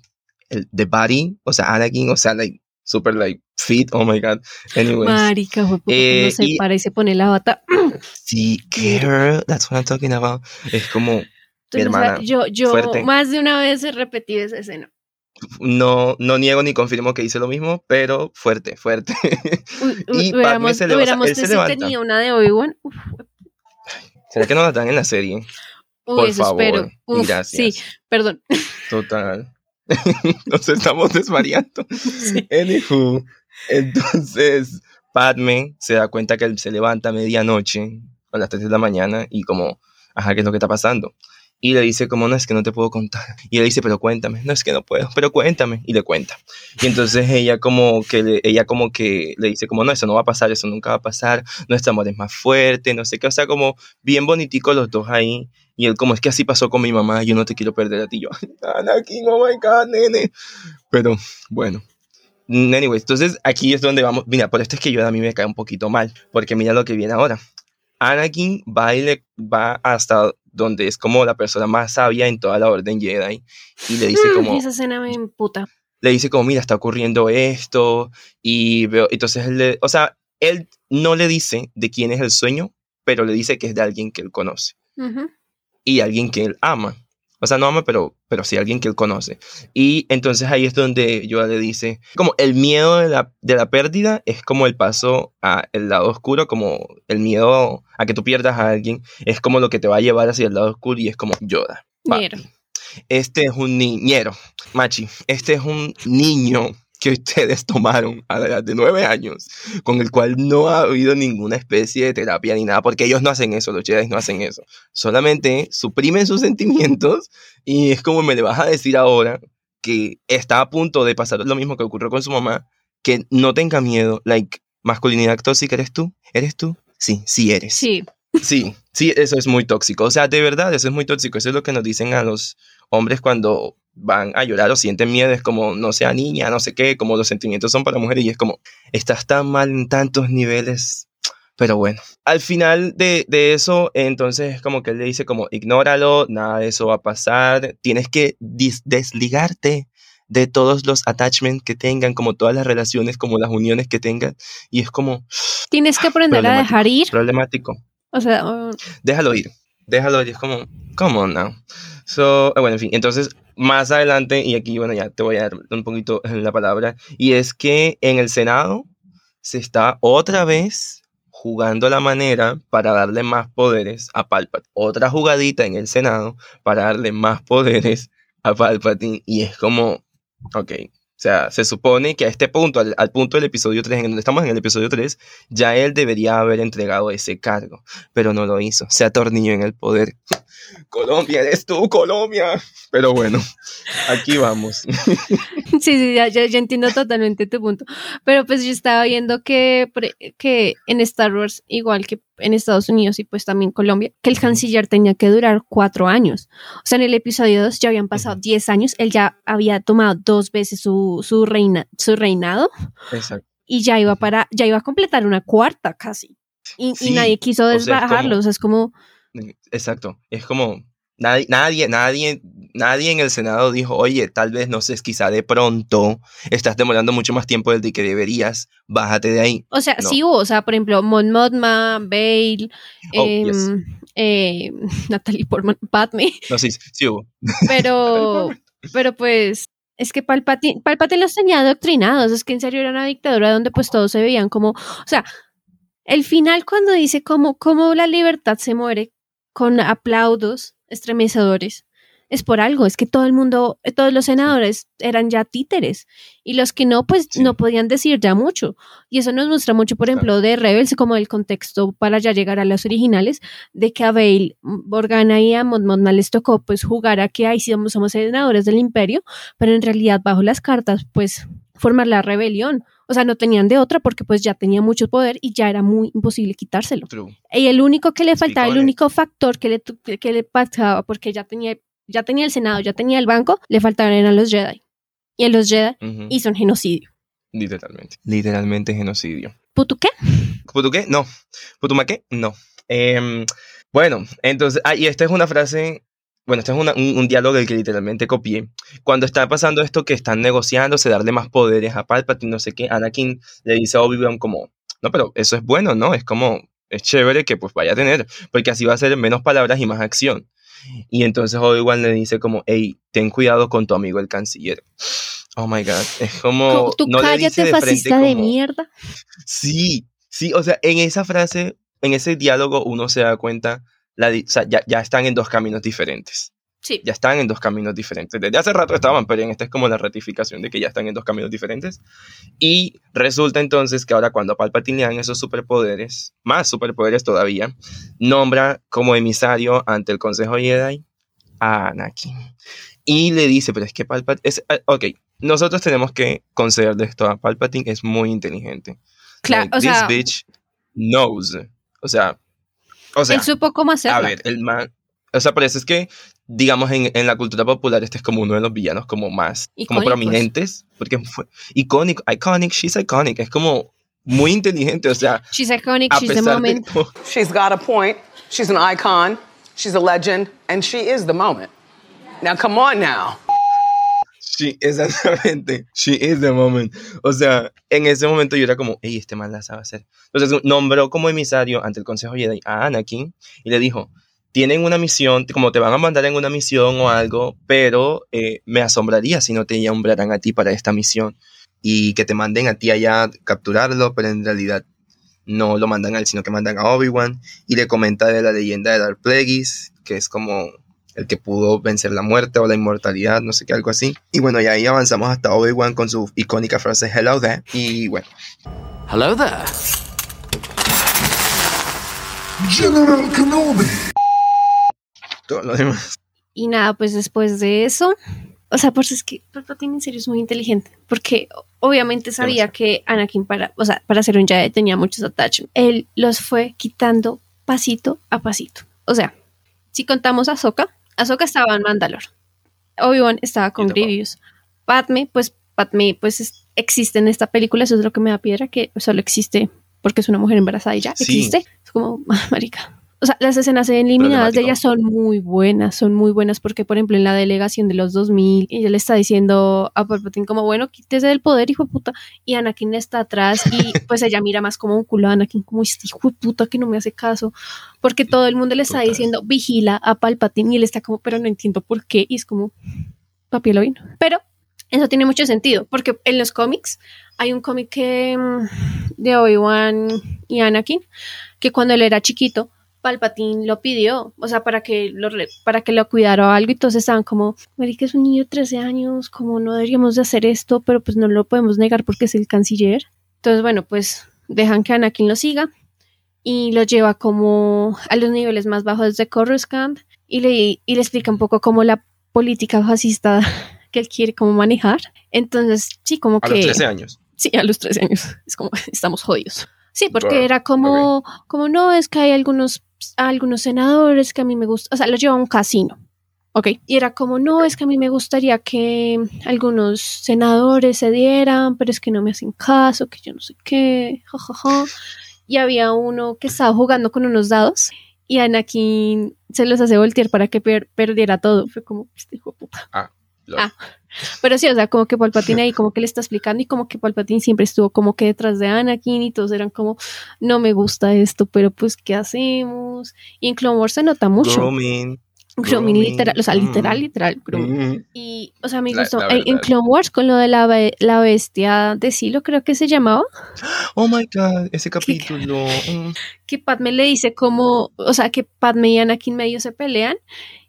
S4: el, the body? O sea, Anakin, o sea, like, super, like, fit, oh my god. Anyways.
S2: Marica, fue
S4: Eh,
S2: cuando se
S4: y-
S2: para y se pone la bata. [clears throat]
S4: Sí, girl, that's what I'm talking about. Es como,
S2: Entonces, o sea,
S4: hermana,
S2: yo yo
S4: fuerte.
S2: más de una vez he repetido esa escena.
S4: no, no niego ni confirmo que hice lo mismo, pero fuerte, fuerte.
S2: Uy, [laughs]
S4: Y
S2: hubiéramos
S4: se leva- o sea,
S2: hubiéramos
S4: él se levanta.
S2: tenía una de Obi-Wan.
S4: ¿Será que no la dan en la serie?
S2: Uy,
S4: Por
S2: eso
S4: favor,
S2: espero. Uf,
S4: gracias.
S2: Sí, perdón.
S4: Total. [laughs] Nos estamos desvariando. [laughs] Anywho, entonces Padme se da cuenta que él se levanta a medianoche, a las 3 de la mañana, y como, ajá, ¿qué es lo que está pasando? Y le dice, como, no, es que no te puedo contar. Y él dice, pero cuéntame, no, es que no puedo, pero cuéntame. Y le cuenta. Y entonces ella como que, le, ella como que le dice, como, no, eso no va a pasar, eso nunca va a pasar, nuestro amor es más fuerte, no sé qué, o sea, como bien bonitico los dos ahí. Y él como, es que así pasó con mi mamá, yo no te quiero perder a ti. Yo, Anakin, oh my God, nene. Pero, bueno. Anyways, entonces aquí es donde vamos. Mira, por esto es que yo a mí me cae un poquito mal, porque mira lo que viene ahora. Anakin va, y le, va hasta donde es como la persona más sabia en toda la orden Jedi y le dice
S2: Mm,
S4: como,
S2: Esa escena me imputa.
S4: le dice como, mira, está ocurriendo esto y veo, entonces él, le- o sea, él no le dice de quién es el sueño, pero le dice que es de alguien que él conoce y alguien que él ama. O sea, no ama, pero, pero sí alguien que él conoce. Y entonces ahí es donde Yoda le dice, como el miedo de la, de la pérdida es como el paso a el lado oscuro, como el miedo a que tú pierdas a alguien, es como lo que te va a llevar hacia el lado oscuro y es como Yoda. papi. Este es un niñero, machi, este es un niño que ustedes [laughs] tomaron a la edad de nueve años, con el cual no ha habido ninguna especie de terapia ni nada, porque ellos no hacen eso, los Jedi no hacen eso. Solamente suprimen sus sentimientos y es como me le vas a decir ahora que está a punto de pasar lo mismo que ocurrió con su mamá, que no tenga miedo, like, masculinidad tóxica, ¿eres tú? ¿Eres tú? Sí, sí eres.
S2: Sí,
S4: Sí, sí, eso es muy tóxico. O sea, de verdad, eso es muy tóxico. Eso es lo que nos dicen a los hombres cuando van a llorar o sienten miedo. Es como, no sea niña, no sé qué, como los sentimientos son para mujeres y es como, estás tan mal en tantos niveles. Pero bueno, al final de, de eso, entonces como que él le dice como, ignóralo, nada de eso va a pasar, tienes que desligarte de todos los attachments que tengan, como todas las relaciones, como las uniones que tengan, y es como
S2: Tienes que aprender a dejar ir.
S4: problemático.
S2: O sea, uh,
S4: déjalo ir, déjalo ir, es como, come on now. So, eh, bueno, en fin, entonces más adelante, y aquí, bueno, ya te voy a dar un poquito la palabra, y es que en el Senado se está otra vez jugando la manera para darle más poderes a Palpatine. Otra jugadita en el Senado para darle más poderes a Palpatine, y es como, ok. Sea, se supone que a este punto, al, al punto del episodio 3, en donde estamos en el episodio 3, ya él debería haber entregado ese cargo pero no lo hizo. Se atornilló en el poder. [laughs] Colombia, eres tú, Colombia. Pero bueno, aquí vamos. [laughs]
S2: sí, sí, ya, ya, ya entiendo totalmente tu punto. Pero pues yo estaba viendo que, que en Star Wars, igual que en Estados Unidos y pues también Colombia, que el canciller tenía que durar cuatro años. O sea, en el episodio 2 ya habían pasado. 10 años, él ya había tomado dos veces su, su, reina, su reinado
S4: Exacto.
S2: y ya iba para, ya iba a completar una cuarta casi. Y, y nadie quiso desbajarlo. O sea, es como,
S4: Exacto. Es como nadie, nadie, nadie, nadie en el Senado dijo, oye, tal vez, no sé, quizá de pronto estás demorando mucho más tiempo del que deberías, bájate de ahí.
S2: o sea,
S4: No.
S2: sí hubo, o sea, por ejemplo, Mon Mothma, Bale,
S4: Oh,
S2: em,
S4: yes.
S2: eh, [laughs] Natalie Portman, Padme,
S4: No, sí, sí hubo. [laughs]
S2: pero, pero pues es que Palpatine, Palpatine los tenía adoctrinados, es que en serio era una dictadura donde pues todos se veían como, o sea, el final cuando dice como, como la libertad se muere con aplausos estremecedores, es por algo, es que todo el mundo, todos los senadores eran ya títeres y los que no, pues
S4: Sí.
S2: no podían decir ya mucho. Y eso nos muestra mucho, por ejemplo, de Rebels, como el contexto para ya llegar a las originales, de que a Bale, Organa y a Mon Mothma les tocó pues jugar a que ahí sí somos, somos senadores del imperio, pero en realidad bajo las cartas pues formar la rebelión. O sea, no tenían de otra porque pues ya tenía mucho poder y ya era muy imposible quitárselo.
S4: True.
S2: Y el único que le faltaba, el único factor que le, que le pasaba, porque ya tenía, ya tenía el Senado, ya tenía el banco, le faltaban eran los Jedi. Y en los Jedi
S4: Ujú.
S2: hizo un genocidio.
S4: Literalmente. Literalmente genocidio.
S2: ¿Putu qué?
S4: ¿Putu qué? No. ¿Putuma qué? No. Em, bueno, entonces, ah, y esta es una frase, bueno, este es una- un, un diálogo del que literalmente copié. Cuando está pasando esto que están negociándose, darle más poderes a Palpatine, no sé qué, Anakin le dice a Obi-Wan como, no, pero eso es bueno, ¿no? Es como, es chévere que pues vaya a tener, porque así va a ser menos palabras y más acción. Y entonces Obi-Wan le dice como, hey, ten cuidado con tu amigo el canciller. Oh my god, es como...
S2: Tú
S4: no
S2: cállate,
S4: de
S2: fascista de
S4: como-
S2: mierda.
S4: Sí, sí, o sea, en esa frase, en ese diálogo uno se da cuenta, la, o sea, ya, ya están en dos caminos diferentes.
S2: Sí.
S4: Ya están en dos caminos diferentes. Desde hace rato estaban, pero en esta es como la ratificación de que ya están en dos caminos diferentes. Y resulta entonces que ahora cuando Palpatine le dan esos superpoderes, más superpoderes todavía, nombra como emisario ante el Consejo Jedi a Anakin. Y le dice, pero es que Palpatine... Es, ah, ok, nosotros tenemos que concederle esto a Palpatine, es muy inteligente.
S2: Claro,
S4: Like,
S2: o sea,
S4: This bitch knows. O sea, o sea,
S2: él supo cómo hacerlo.
S4: a ver, el man. O sea, por eso es que, digamos, en, en la cultura popular, este es como uno de los villanos como más como prominentes. Porque fue icónico, iconic, she's iconic. Es como muy inteligente. O sea,
S2: She's iconic,
S4: a
S2: she's the
S4: de
S2: moment.
S4: como-
S6: She's got a point. She's an icon. She's a legend. And she is the moment. Now, come on now.
S4: She, exactamente. She is the moment. O sea, en ese momento yo era como, hey, este man la sabe hacer. Entonces nombró como emisario ante el Consejo Jedi a Anakin y le dijo, tienen una misión, como te van a mandar en una misión o algo, pero eh, me asombraría si no te nombraran a ti para esta misión y que te manden a ti allá a capturarlo, pero en realidad no lo mandan a él, sino que mandan a Obi-Wan y le comenta de la leyenda de Darth Plagueis, que es como el que pudo vencer la muerte o la inmortalidad, no sé qué, algo así. Y bueno, y ahí avanzamos hasta Obi-Wan con su icónica frase Hello there. Y bueno,
S7: Hello there.
S1: General Kenobi.
S4: Todo lo demás.
S2: Y nada, pues después de eso, o sea, pues es que Palpatine en serio es muy inteligente, porque obviamente sabía que Anakin para, o sea, para ser un Jedi tenía muchos attachments. Él los fue quitando pasito a pasito. O sea, si contamos a Ahsoka, Ahsoka estaba en Mandalore. Obi-Wan estaba con. Grievous. Padme, pues Padme, pues es- existe en esta película, eso es lo que me da piedra, que solo existe porque es una mujer embarazada y ya
S4: Sí.
S2: existe. Es como, [laughs] marica. O sea, las escenas eliminadas de ella son muy buenas, son muy buenas porque, por ejemplo, en la delegación de los 2000, ella le está diciendo a Palpatine como, bueno, quítese del poder, hijo de puta, y Anakin está atrás y [laughs] pues ella mira más como un culo a Anakin, como este hijo de puta que no me hace caso, porque todo el mundo le está
S4: Total.
S2: diciendo, vigila a Palpatine y él está como, pero no entiendo por qué, y es como, papi lo vino. Pero eso tiene mucho sentido, porque en los cómics hay un cómic que mm, de Obi-Wan y Anakin, que cuando él era chiquito, Palpatine lo pidió, o sea, para que lo, para que lo cuidara o algo, y entonces estaban como, Marica es un niño de 13 años, como no deberíamos de hacer esto, pero pues no lo podemos negar porque es el canciller. Entonces, bueno, pues dejan que Anakin lo siga y lo lleva como a los niveles más bajos de Coruscant y le, y le explica un poco como la política fascista [laughs] que él quiere como manejar. Entonces, sí, como
S4: A
S2: que...
S4: los 13 años.
S2: Sí, a los 13 años. Es como, [laughs] estamos jodidos. Sí, porque era como, como no, es que hay algunos, algunos senadores que a mí me gustan, o sea, los lleva a un casino. Ok. Y era como, no, es que a mí me gustaría que algunos senadores se dieran, pero es que no me hacen caso, que yo no sé qué, jajaja. Y había uno que estaba jugando con unos dados y Anakin se los hace voltear para que per- perdiera todo. Fue como, este hijo de puta. Ah. [laughs] Pero sí, o sea, como que Palpatine ahí como que le está explicando y como que Palpatine siempre estuvo como que detrás de Anakin y todos eran como, no me gusta esto, pero pues, ¿qué hacemos? Y en Clone Wars se nota mucho.
S4: Grooming.
S2: Grooming literal, o sea,
S4: mm.
S2: literal, literal.
S4: Mm.
S2: Y, o sea, me
S4: La-
S2: gustó.
S4: la
S2: en. Clone Wars con lo de la, be- la bestia de Silo, creo que se llamaba, [gasps]
S4: Oh my god, ese capítulo. mm. [laughs]
S2: que Padme le dice como, o sea, que Padme y Anakin medio se pelean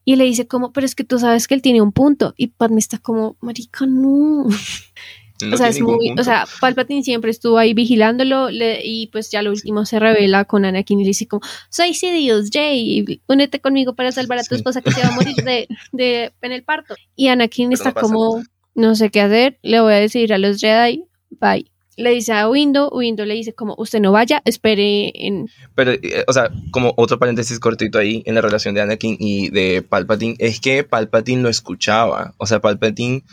S2: y le dice como, pero es que tú sabes que él tiene un punto. Y Padme está como, marica, no.
S4: No
S2: o sea, es muy,
S4: punto.
S2: o sea, Palpatine siempre estuvo ahí vigilándolo le- y pues ya lo último se revela con Anakin y le dice como, soy Sidious, Jay, únete conmigo para salvar a tu
S4: Sí.
S2: esposa que se va a morir de, de, en el parto. Y Anakin
S4: Pero
S2: está
S4: no
S2: como, no sé qué hacer, le voy a decir a los Jedi, bye. Le dice a Window, Window le dice como, usted no vaya, espere en...
S4: Pero, eh, o sea, como otro paréntesis cortito ahí en la relación de Anakin y de Palpatine, es que Palpatine lo escuchaba. O sea, Palpatine,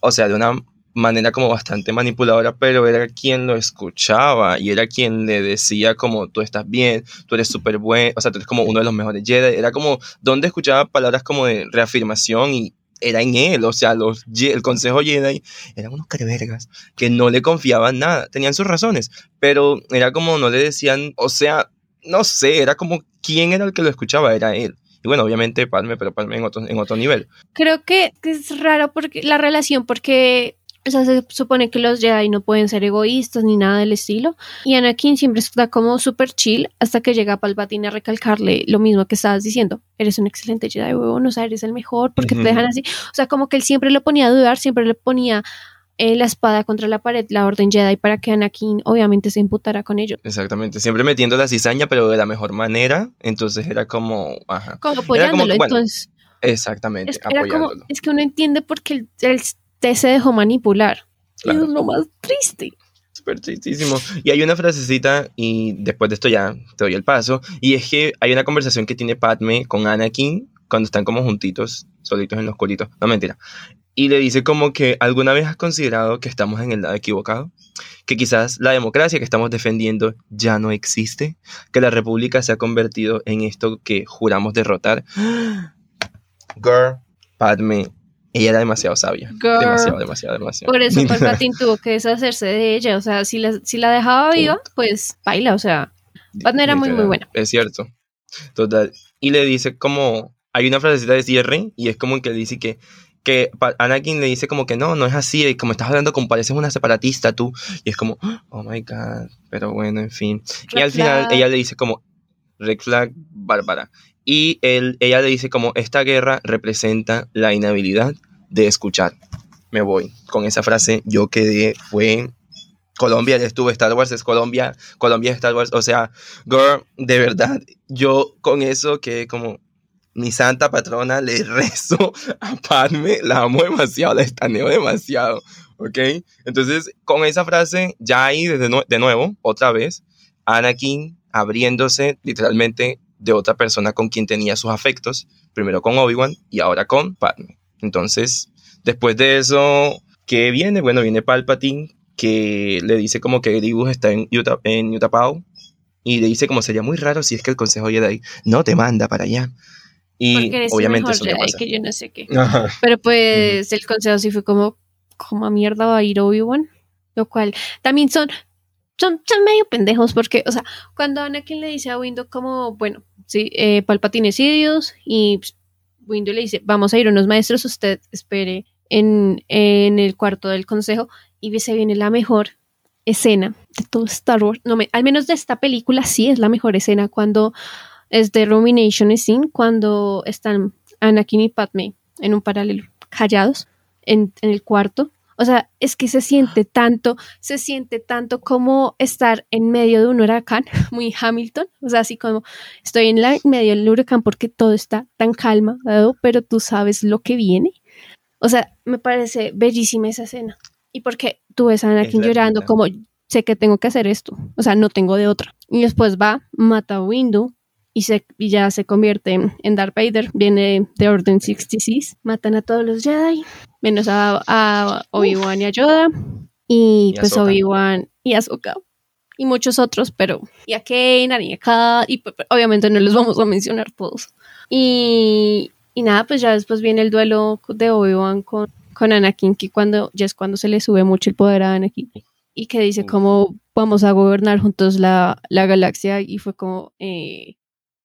S4: o sea, de una manera como bastante manipuladora, pero era quien lo escuchaba y era quien le decía como tú estás bien, tú eres súper buen, o sea, tú eres como uno de los mejores Jedi. Era como donde escuchaba palabras como de reafirmación y era en él, o sea, los, el Consejo Jedi eran unos carevergas que no le confiaban nada, tenían sus razones, pero era como no le decían, o sea, no sé, era como quién era el que lo escuchaba, era él. Y bueno, obviamente Palme, pero Palme en otro, en otro nivel.
S2: Creo que es raro porque la relación porque... O sea, se supone que los Jedi no pueden ser egoístas ni nada del estilo. Y Anakin siempre está como súper chill hasta que llega Palpatine a recalcarle lo mismo que estabas diciendo. Eres un excelente Jedi, huevón, o sea, eres el mejor, porque te dejan así? O sea, como que él siempre lo ponía a dudar, siempre le ponía eh, la espada contra la pared, la orden Jedi, para que Anakin obviamente se imputara con ello.
S4: Exactamente, siempre metiendo la cizaña, pero de la mejor manera. Entonces era como, ajá,
S2: Como apoyándolo,
S4: bueno,
S2: entonces...
S4: exactamente,
S2: Es, era como, es que uno entiende por qué él, te se dejó manipular.
S4: Claro.
S2: es lo más triste.
S4: Súper tristísimo. Y hay una frasecita, y después de esto ya te doy el paso, y es que hay una conversación que tiene Padme con Anakin cuando están como juntitos, solitos en los colitos. No, mentira. Y le dice como que alguna vez has considerado que estamos en el lado equivocado, que quizás la democracia que estamos defendiendo ya no existe, que la república se ha convertido en esto que juramos derrotar. [gasps] Girl, Padme, ella era demasiado sabia.
S2: Girl.
S4: Demasiado, demasiado, demasiado.
S2: Por eso Palpatine [laughs] tuvo que deshacerse de ella. O sea, si la, si la dejaba viva, pues baila. O sea, Padme era muy, muy buena.
S4: Es cierto. Total. Y le dice como. Hay una frasecita de cierre y es como que dice que. Que Anakin le dice como que no, no es así, y como estás hablando como pareces una separatista tú. Y es como, oh my god, pero bueno, en fin. y
S2: Red
S4: al final
S2: flag.
S4: ella le dice como, red flag, bárbara. Y él, ella le dice como, esta guerra representa la inhabilidad de escuchar. Me voy. Con esa frase yo quedé, fue Colombia, ya estuve, Star Wars es Colombia, Colombia es Star Wars, o sea, girl, de verdad, yo con eso que como mi santa patrona le [laughs] rezo a Padme, la amo demasiado, la estaneo demasiado, ¿ok? Entonces, con esa frase, ya ahí nue- de nuevo, otra vez, Anakin abriéndose literalmente de otra persona con quien tenía sus afectos, primero con Obi-Wan y ahora con Padme. Entonces, después de eso, ¿qué viene? Bueno, viene Palpatine que le dice como que Gribus está en Utah, en Utapau y le dice como sería muy raro si es que el Consejo Jedi no te manda para allá. Y obviamente eso
S2: Jedi
S4: pasa.
S2: que yo no sé qué.
S4: Ajá.
S2: Pero pues el consejo sí fue como, como a mierda va a ir Obi-Wan. Lo cual también son, son, son medio pendejos porque, o sea, cuando Anakin le dice a Windu como, bueno, sí, eh, Palpatine es Sidious y pues, Windu le dice, vamos a ir unos maestros, usted espere en, en el cuarto del consejo y se viene la mejor escena de todo Star Wars. No, me, al menos de esta película sí es la mejor escena cuando es de Rumination Scene, cuando están Anakin y Padme en un paralelo callados en, en el cuarto. O sea, es que se siente tanto, se siente tanto como estar en medio de un huracán, [laughs] muy Hamilton, o sea, así como estoy en la en medio del huracán porque todo está tan calmado, pero tú sabes lo que viene. O sea, me parece bellísima esa escena. Y porque tú ves a Anakin llorando como sé que tengo que hacer esto, o sea, no tengo de otra. Y después va, mata a Windu y, se, y ya se convierte en, en Darth Vader, viene de Orden 66, matan a todos los Jedi, menos a, a Obi-Wan y a Yoda, y, pues. Obi-Wan y Ahsoka. Y muchos otros, pero y a Kanan y a Kat, y obviamente no los vamos a mencionar todos. Y, y nada, pues ya después viene el duelo de Obi-Wan con, con Anakin, que cuando, ya es cuando se le sube mucho el poder a Anakin. Y que dice
S4: Uf.
S2: como vamos a gobernar juntos la, la galaxia. Y fue como, eh,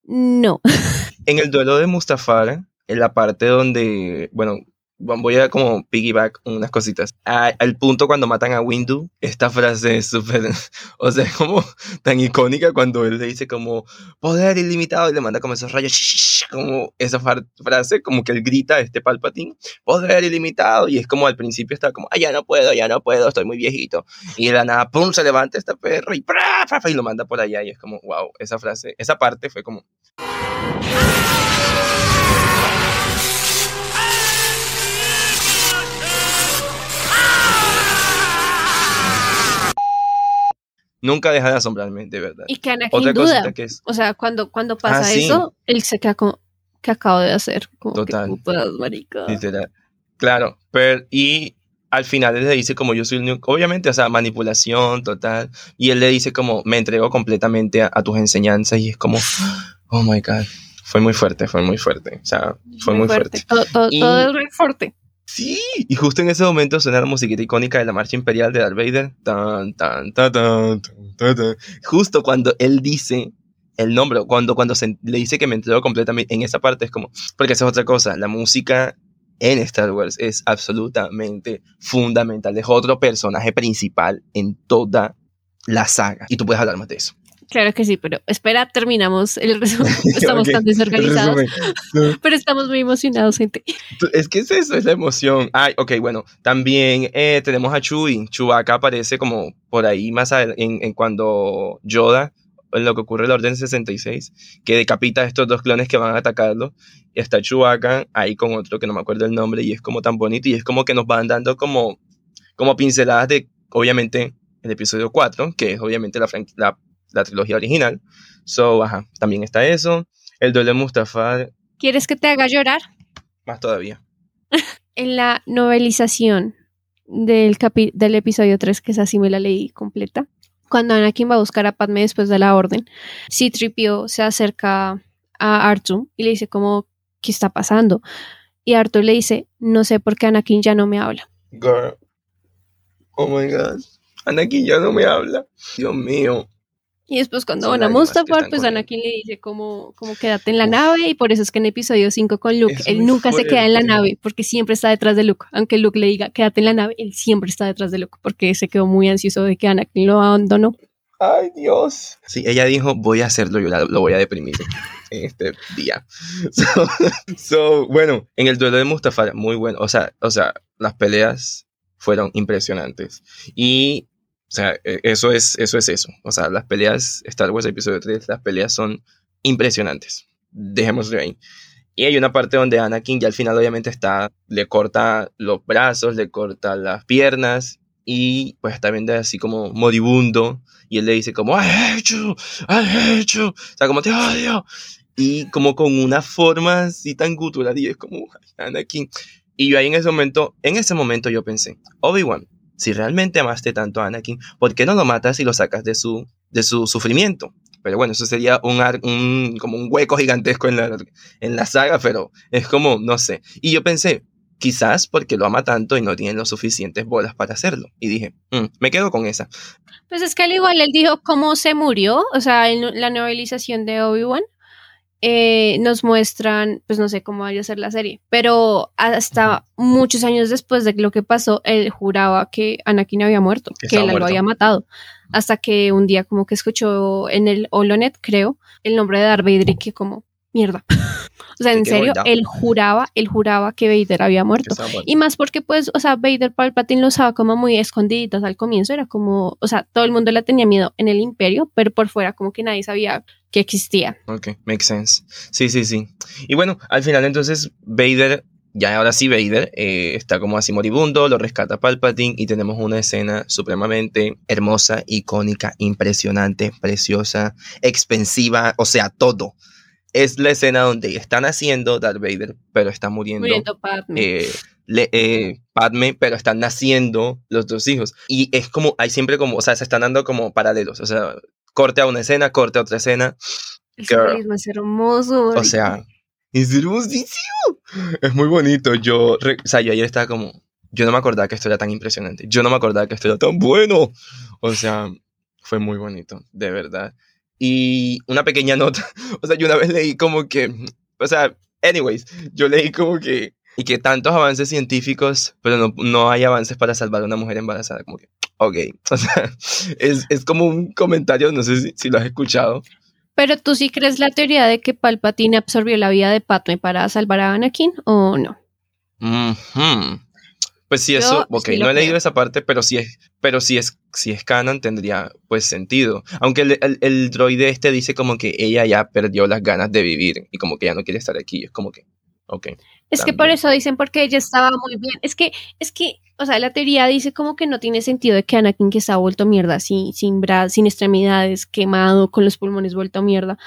S2: no. [laughs]
S4: En el duelo de Mustafar, en la parte donde, bueno, voy a como piggyback unas cositas. Al punto cuando matan a Windu, esta frase es súper, [laughs] o sea, como tan icónica cuando él le dice como poder ilimitado y le manda como esos rayos, como esa frase, como que él grita este Palpatine, poder ilimitado, y es como al principio está como, ah, ya no puedo, ya no puedo, estoy muy viejito. Y de la nada, pum, se levanta este perro y, ¡pra! ¡pra! ¡pra! y lo manda por allá, y es como, wow, esa frase, esa parte fue como, nunca deja de asombrarme, de verdad.
S2: Y que Anakin
S4: Otra
S2: duda.
S4: cosita que es,
S2: O sea, cuando, cuando pasa
S4: Ah, sí.
S2: eso, él se queda como, ¿qué acabo de hacer? Como
S4: Total.
S2: marica.
S4: literal. Claro, pero y al final él le dice como yo soy el único, obviamente, o sea, manipulación total, y él le dice como me entrego completamente a, a tus enseñanzas y es como, [gasps] oh my god, fue muy fuerte, fue muy fuerte, o sea, fue muy, fuerte.
S2: Todo, todo,
S4: Y-
S2: todo es muy fuerte.
S4: Sí, y justo en ese momento suena la musiquita icónica de la marcha imperial de Darth Vader. Tan, tan, tan, tan, tan, tan. Justo cuando él dice el nombre, cuando, cuando le dice que me entrego completamente, en esa parte es como, porque esa es otra cosa, la música en Star Wars es absolutamente fundamental, es otro personaje principal en toda la saga, y tú puedes hablar más de eso.
S2: Claro que sí, pero espera, terminamos el resumen. [laughs] Estamos tan desorganizados, [laughs] pero estamos muy emocionados, gente.
S4: Es que es eso, es la emoción. Ay, ok, bueno. También eh, tenemos a Chewie. Chewbacca aparece como por ahí más en, en cuando Yoda, en lo que ocurre en la Orden 66, que decapita a estos dos clones que van a atacarlo. Y está Chewbacca ahí con otro que no me acuerdo el nombre y es como tan bonito y es como que nos van dando como, como pinceladas de, obviamente, el episodio 4, que es obviamente la, la, la trilogía original. So, ajá, también está eso. El duelo de Mustafar,
S2: ¿Quieres que te haga llorar?
S4: más todavía. [laughs]
S2: En la novelización del, capi- del episodio 3, que es así me la leí completa, cuando Anakin va a buscar a Padme después de la orden, C-3PO se acerca a Artu y le dice como, ¿qué está pasando? Y Artu le dice, no sé por qué Anakin ya no me habla.
S4: Girl. Oh my god. Anakin ya no me habla. Dios mío.
S2: Y después cuando
S4: Son
S2: van a Mustafar, pues. Anakin le dice como, como quédate en la
S4: Uf.
S2: nave y por eso es que en episodio 5 con Luke,
S4: Es
S2: él nunca se queda en la nave porque siempre está detrás de Luke. Aunque Luke le diga quédate en la nave, él siempre está detrás de Luke porque se quedó muy ansioso de que Anakin lo abandonó.
S4: Ay, Dios. Sí, ella dijo, voy a hacerlo, yo la- lo voy a deprimir en este día. [laughs] So, so, bueno, en el duelo de Mustafar, muy bueno. O sea, o sea, las peleas fueron impresionantes. Y, o sea, e- eso es, eso es eso. O sea, las peleas, Star Wars Episodio 3, las peleas son impresionantes. Dejémoslo ahí. Y hay una parte donde Anakin ya al final obviamente está, le corta los brazos, le corta las piernas y pues está viendo así como moribundo y él le dice como, you, I hate you, o sea, como te odio. Y como con una forma así tan gutural y es como, "Ay, Anakin. Y yo ahí en ese momento, en ese momento yo pensé, Obi-Wan, si realmente amaste tanto a Anakin, ¿por qué no lo matas y lo sacas de su, de su sufrimiento? Pero bueno, eso sería un, como un hueco gigantesco en la, en la saga, pero es como, no sé. Y yo pensé, quizás porque lo ama tanto y no tiene los suficientes bolas para hacerlo. Y dije, "Mm, me quedo con esa.
S2: Pues es que al igual él dijo cómo se murió, o sea, la novelización de Obi-Wan eh, nos muestran, pues no sé cómo vaya a ser la serie, pero hasta muchos años después de lo que pasó, él juraba que Anakin había muerto,
S4: Que
S2: él lo había matado, hasta que un día como que escuchó en el Holonet, creo, el nombre de Darth Vader y que como, mierda. O sea, en serio, él juraba, él juraba que Vader había muerto. Y más porque, pues, o sea, Vader Palpatine lo usaba como muy escondiditas al comienzo, era como, o sea, todo el mundo le tenía miedo en el imperio, pero por fuera como que nadie sabía que existía.
S4: Ok, makes sense. Sí, sí, sí. Y bueno, al final entonces Vader, ya ahora sí Vader, eh, está como así moribundo, lo rescata Palpatine y tenemos una escena supremamente hermosa, icónica, impresionante, preciosa, expensiva, o sea, todo. Es la escena donde están haciendo Darth Vader, pero está muriendo.
S2: Muriendo Padme.
S4: eh, le- eh, Padme, pero están naciendo los dos hijos. Y es como, hay siempre como, o sea, se están dando como paralelos. O sea, corte a una escena, corte a otra escena.
S2: el simbolismo es hermoso.
S4: O sea, es hermosísimo. Es muy bonito. Yo, re- o sea, yo ayer estaba como, yo no me acordaba que esto era tan impresionante. Yo no me acordaba que esto era tan bueno. O sea, fue muy bonito, de verdad. Y una pequeña nota, [laughs] o sea, yo una vez leí como que, o sea, anyways, yo leí como que, y que tantos avances científicos, pero no, no hay avances para salvar a una mujer embarazada, como que, ok, [laughs] o sea, es, es como un comentario, no sé si, si lo has escuchado,
S2: Pero tú sí crees la teoría de que Palpatine absorbió la vida de Padme para salvar a Anakin o no?
S4: Pues sí,
S2: Yo
S4: eso, ok,
S2: sí lo
S4: no he leído esa parte, pero si es, pero si es, si es canon tendría pues sentido. Aunque el, el, el droide este dice como que ella ya perdió las ganas de vivir y como que ya no quiere estar aquí. Es como que, ok.
S2: Es que por eso dicen porque ella estaba muy bien. Es que, es que, o sea, la teoría dice como que no tiene sentido de que Anakin que está vuelto mierda, sin, sin brazos, sin extremidades, quemado, con los pulmones vuelto mierda,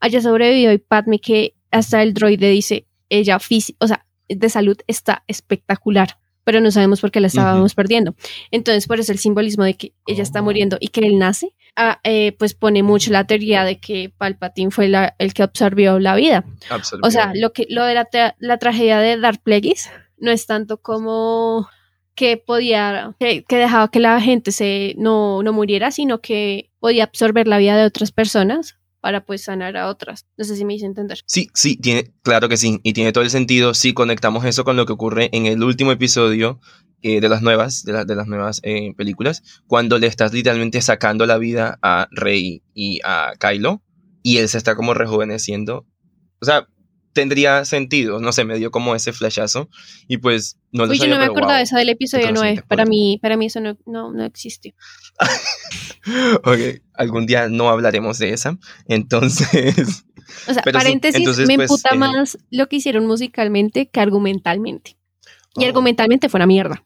S2: haya sobrevivido y Padme que hasta el droide dice, ella física, o sea, de salud está espectacular, pero no sabemos por qué la estábamos perdiendo. Entonces, por eso el simbolismo de que ella está muriendo y que él nace, ah, eh, pues pone mucho la teoría de que Palpatine fue la- el que absorbió la vida.
S4: absorbió.
S2: O sea, lo que lo de la, tra- la tragedia de Darth Plagueis no es tanto como que podía, que, que dejaba que la gente se no, no muriera, sino que podía absorber la vida de otras personas para pues sanar a otras. No sé si me hice entender.
S4: Sí, sí, tiene, claro que sí, y tiene todo el sentido si conectamos eso con lo que ocurre en el último episodio eh, de las nuevas, de, de las nuevas eh, películas, cuando le estás literalmente sacando la vida a Rey y a Kylo, y él se está como rejuveneciendo. O sea, tendría sentido, no sé, me dio como ese flashazo, y pues no lo
S2: Uy, yo
S4: sabía,
S2: no me
S4: pero
S2: acordaba
S4: wow.
S2: esa del episodio
S4: Qué
S2: 9.
S4: conocimiento
S2: Para mí, para mí eso no, no, no existe. [laughs]
S4: Ok, algún día no hablaremos de esa, entonces... [laughs]
S2: O sea,
S4: sí,
S2: paréntesis,
S4: entonces,
S2: me
S4: pues,
S2: emputa
S4: eh,
S2: más lo que hicieron musicalmente que argumentalmente. Y
S4: Oh.
S2: argumentalmente fue una mierda.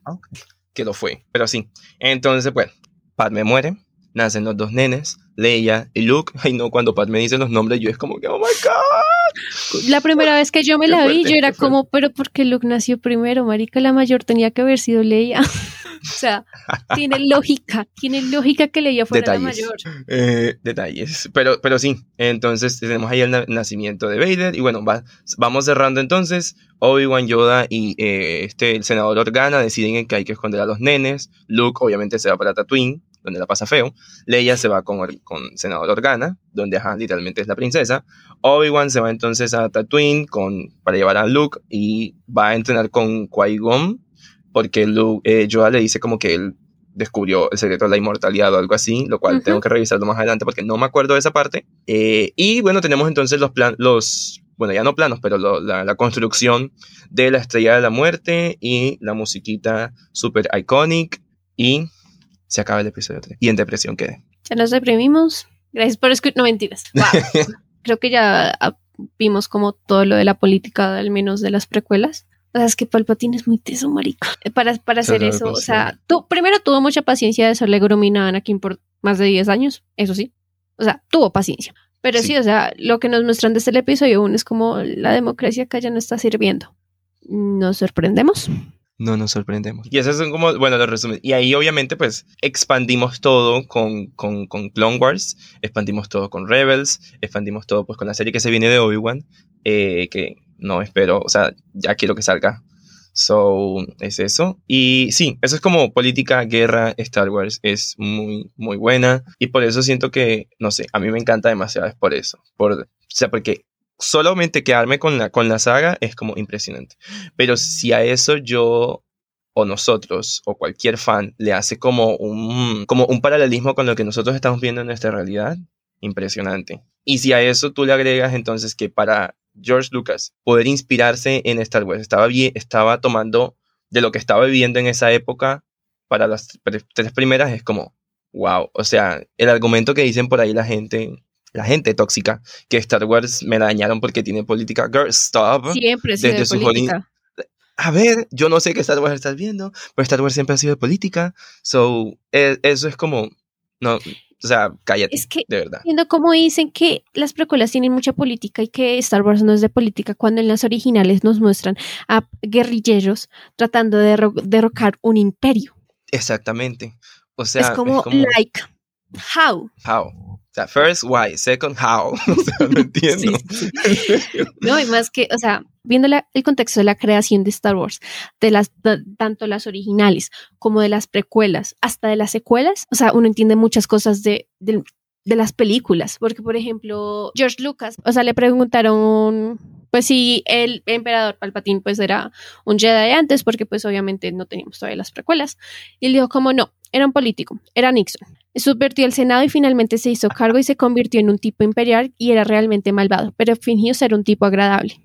S4: que lo fue, pero sí. Entonces, bueno, Padme muere, nacen los dos nenes, Leia y Luke. Ay, no, cuando Padme dice los nombres, yo es como que, oh my god.
S2: La primera vez que yo me la vi, yo era como, pero ¿por qué Luke nació primero? Marica, la mayor tenía que haber sido Leia. [laughs] o sea, tiene lógica, tiene lógica que Leia fuera
S4: Detalles.
S2: la mayor.
S4: Eh, detalles, pero, pero sí. Entonces, tenemos ahí el na- nacimiento de Vader. Y bueno, va- vamos cerrando entonces. Obi-Wan, Yoda y eh, este, el senador Organa deciden que hay que esconder a los nenes. Luke, obviamente, se va para Tatooine, donde la pasa feo. Leia se va con, con senador Organa, donde ajá, literalmente es la princesa. Obi-Wan se va entonces a Tatooine con, para llevar a Luke y va a entrenar con Qui-Gon porque Luke, eh, Yoda le dice como que él descubrió el secreto de la inmortalidad o algo así, lo cual
S2: Ujú.
S4: tengo que revisarlo más adelante porque no me acuerdo de esa parte. Eh, y bueno, tenemos entonces los planos, los, bueno, ya no planos, pero lo- la, la construcción de la estrella de la muerte y la musiquita super iconic y se acaba el episodio 3 y en depresión quedé.
S2: Ya nos deprimimos. Gracias por escuchar. No mentiras. [laughs] Wow. Creo que ya ah, vimos como todo lo de la política, al menos de las precuelas. O sea, es que Palpatine es muy teso, marica. Eh, Para, para hacer eso, o sea, tú, primero tuvo mucha paciencia de serle gromina a Anakin por más de 10 años, eso sí. O sea, tuvo paciencia. Pero sí,
S4: Sí.
S2: o sea, lo que nos muestran desde el episodio 1 es como la democracia acá ya no está sirviendo. ¿Nos sorprendemos?
S4: No nos sorprendemos. Y esos son como, bueno, los resúmenes. Y ahí obviamente pues expandimos todo con, con, con Clone Wars, expandimos todo con Rebels, expandimos todo pues con la serie que se viene de Obi-Wan, eh, que no espero, o sea, ya quiero que salga. So, es eso. Y sí, eso es como política, guerra, Star Wars es muy, muy buena. Y por eso siento que, no sé, a mí me encanta demasiado, es por eso. Por, o sea, porque solamente quedarme con la, con la saga es como impresionante. Pero si a eso yo o nosotros o cualquier fan le hace como un, como un paralelismo con lo que nosotros estamos viendo en nuestra realidad, impresionante. Y si a eso tú le agregas entonces que para George Lucas poder inspirarse en Star Wars, estaba, estaba tomando de lo que estaba viviendo en esa época para las tres primeras, es como, wow, o sea, el argumento que dicen por ahí la gente la gente tóxica, que Star Wars me dañaron porque tiene política. Girl, stop.
S2: Siempre ha sido de política.
S4: A ver, yo no sé qué Star Wars estás viendo, pero Star Wars siempre ha sido de política. So, e, eso es como. No, o sea, cállate.
S2: Es que,
S4: de verdad.
S2: Viendo cómo dicen que las precuelas tienen mucha política y que Star Wars no es de política, cuando en las originales nos muestran a guerrilleros tratando de derrocar un imperio.
S4: Exactamente. O sea,
S2: es como, like, how?
S4: How? Sea, first, why? Second, how? [laughs] No entiendo. [laughs]
S2: No, y más que, o sea, viendo el contexto de la creación de Star Wars, de las, tanto las originales como de las precuelas, hasta de las secuelas, o sea, uno entiende muchas cosas de, de, de las películas, porque, por ejemplo, George Lucas, o sea, le preguntaron pues si el emperador Palpatine pues era un Jedi antes, porque pues obviamente no teníamos todavía las precuelas. Y él dijo como no, era un político, era Nixon. Subvertió el Senado y finalmente se hizo cargo y se convirtió en un tipo imperial y era realmente malvado, pero fingió ser un tipo agradable.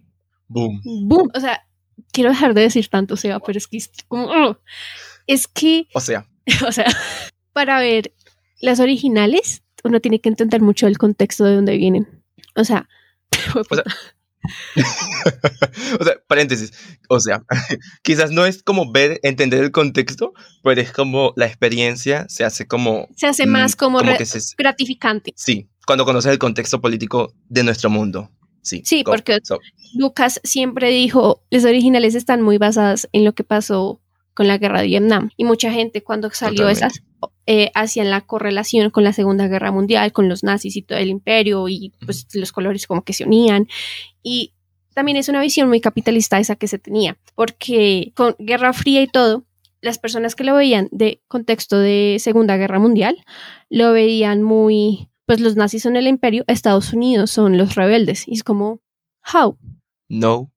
S4: Boom.
S2: Boom. O sea, quiero dejar de decir tanto, Seba, pero es que es como... ¡oh! es que...
S4: O sea. [laughs]
S2: o sea, para ver las originales, uno tiene que entender mucho el contexto de dónde vienen. O sea, [laughs]
S4: o sea [laughs] o sea, paréntesis. O sea, [laughs] quizás no es como ver, entender el contexto, pero es como la experiencia se hace como.
S2: Se hace más mm, como, gratificante.
S4: Sí, cuando conoces el contexto político de nuestro mundo. Sí,
S2: sí porque Lucas siempre dijo: las originales están muy basadas en lo que pasó con la guerra de Vietnam. Y mucha gente, cuando salió esas, eh, hacían la correlación con la Segunda Guerra Mundial, con los nazis y todo el imperio, y pues los colores como que se unían. Y también es una visión muy capitalista esa que se tenía, porque con Guerra Fría y todo, las personas que lo veían de contexto de Segunda Guerra Mundial, lo veían muy, pues los nazis son el imperio, Estados Unidos son los rebeldes. Y es como, how?
S4: No.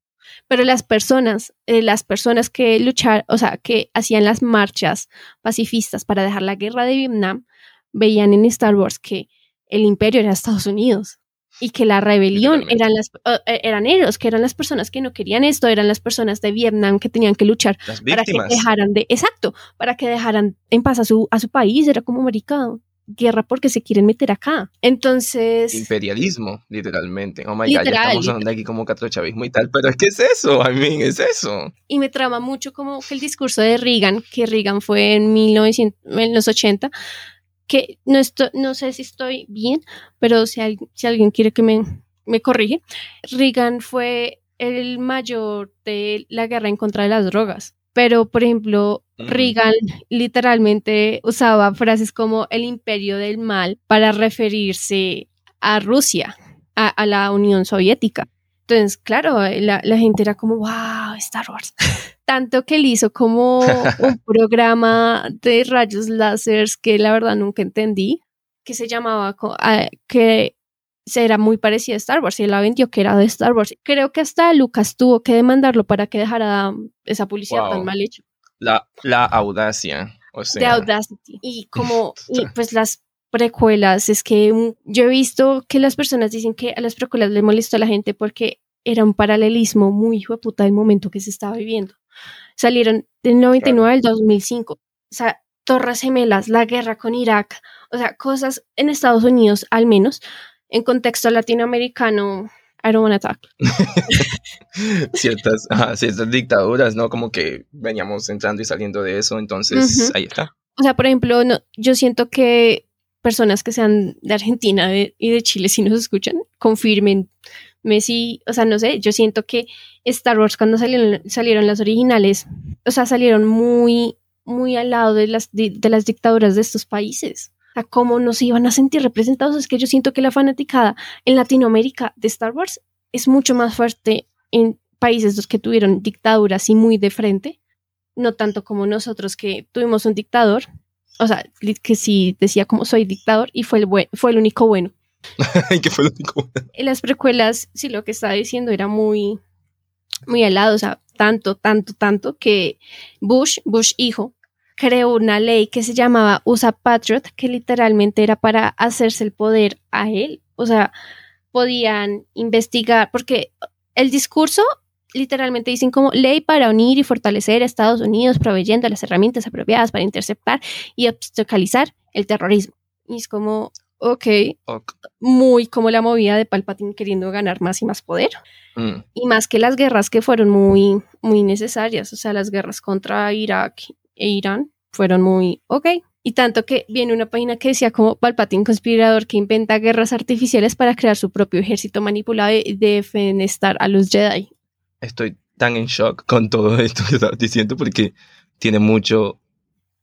S2: Pero las personas, eh, las personas que lucharon, o sea, que hacían las marchas pacifistas para dejar la guerra de Vietnam, veían en Star Wars que el imperio era Estados Unidos y que la rebelión eran las eh, eran ellos, que eran las personas que no querían esto, eran las personas de Vietnam que tenían que luchar para que dejaran de, exacto, para que dejaran en paz a su, a su país, era como americano guerra porque se quieren meter acá. Entonces.
S4: Imperialismo, literalmente. Oh my god, ya estamos hablando aquí como chavismo y tal, pero es que es eso, I mean, es eso.
S2: Y me trama mucho como que el discurso de Reagan, que Reagan fue en, 1980, que no, no sé si estoy bien, pero si, si alguien quiere que me, me corrige, Reagan fue el mayor de la guerra en contra de las drogas. Pero, por ejemplo, Reagan literalmente usaba frases como el imperio del mal para referirse a Rusia, a, la Unión Soviética. Entonces, claro, la, la, gente era como, wow, Star Wars. [laughs] Tanto que él hizo como un [laughs] programa de rayos láseres que la verdad nunca entendí, que se llamaba, que era muy parecida a Star Wars y él la vendió que era de Star Wars. Creo que hasta Lucas tuvo que demandarlo para que dejara esa publicidad tan mal hecha.
S4: La, la audacia. O sea.
S2: De Audacity. Y como, [laughs] pues las precuelas, es que yo he visto que las personas dicen que a las precuelas le molestó a la gente porque era un paralelismo muy hijo de puta del momento que se estaba viviendo salieron del 99 al 2005. O sea, Torres Gemelas, la guerra con Irak, o sea, cosas en Estados Unidos al menos, en contexto latinoamericano, I don't want to talk. [laughs]
S4: ciertas, ciertas dictaduras, ¿no? Como que veníamos entrando y saliendo de eso, entonces ahí está.
S2: O sea, por ejemplo, no, yo siento que personas que sean de Argentina y de Chile, si nos escuchan, confirmen Messi, o sea, no sé, yo siento que Star Wars cuando salieron, salieron las originales, o sea, salieron muy, muy al lado de las, de, de las dictaduras de estos países. Sea, cómo nos iban a sentir representados. Es que yo siento que la fanaticada en Latinoamérica de Star Wars es mucho más fuerte en países los que tuvieron dictaduras y muy de frente, no tanto como nosotros que tuvimos un dictador, o sea, que sí decía como soy dictador y fue el, fue el único bueno. [laughs]
S4: que fue lo único.
S2: En las precuelas, sí, lo que estaba diciendo era muy, muy helado, o sea, tanto, tanto, tanto que Bush, Bush hijo, creó una ley que se llamaba USA Patriot, que literalmente era para hacerse el poder a él. O sea, podían investigar, porque el discurso literalmente dicen como ley para unir y fortalecer a Estados Unidos, proveyendo las herramientas apropiadas para interceptar y obstaculizar el terrorismo. Y es como, ok,
S4: Ok.
S2: muy como la movida de Palpatine queriendo ganar más y más poder.
S4: Mm.
S2: Y más que las guerras que fueron muy, muy necesarias, o sea, las guerras contra Irak e Irán fueron muy ok. Y tanto que viene una página que decía como Palpatine conspirador que inventa guerras artificiales para crear su propio ejército manipulado y defenestar a los Jedi.
S4: Estoy tan en shock con todo esto que estabas diciendo porque tiene mucho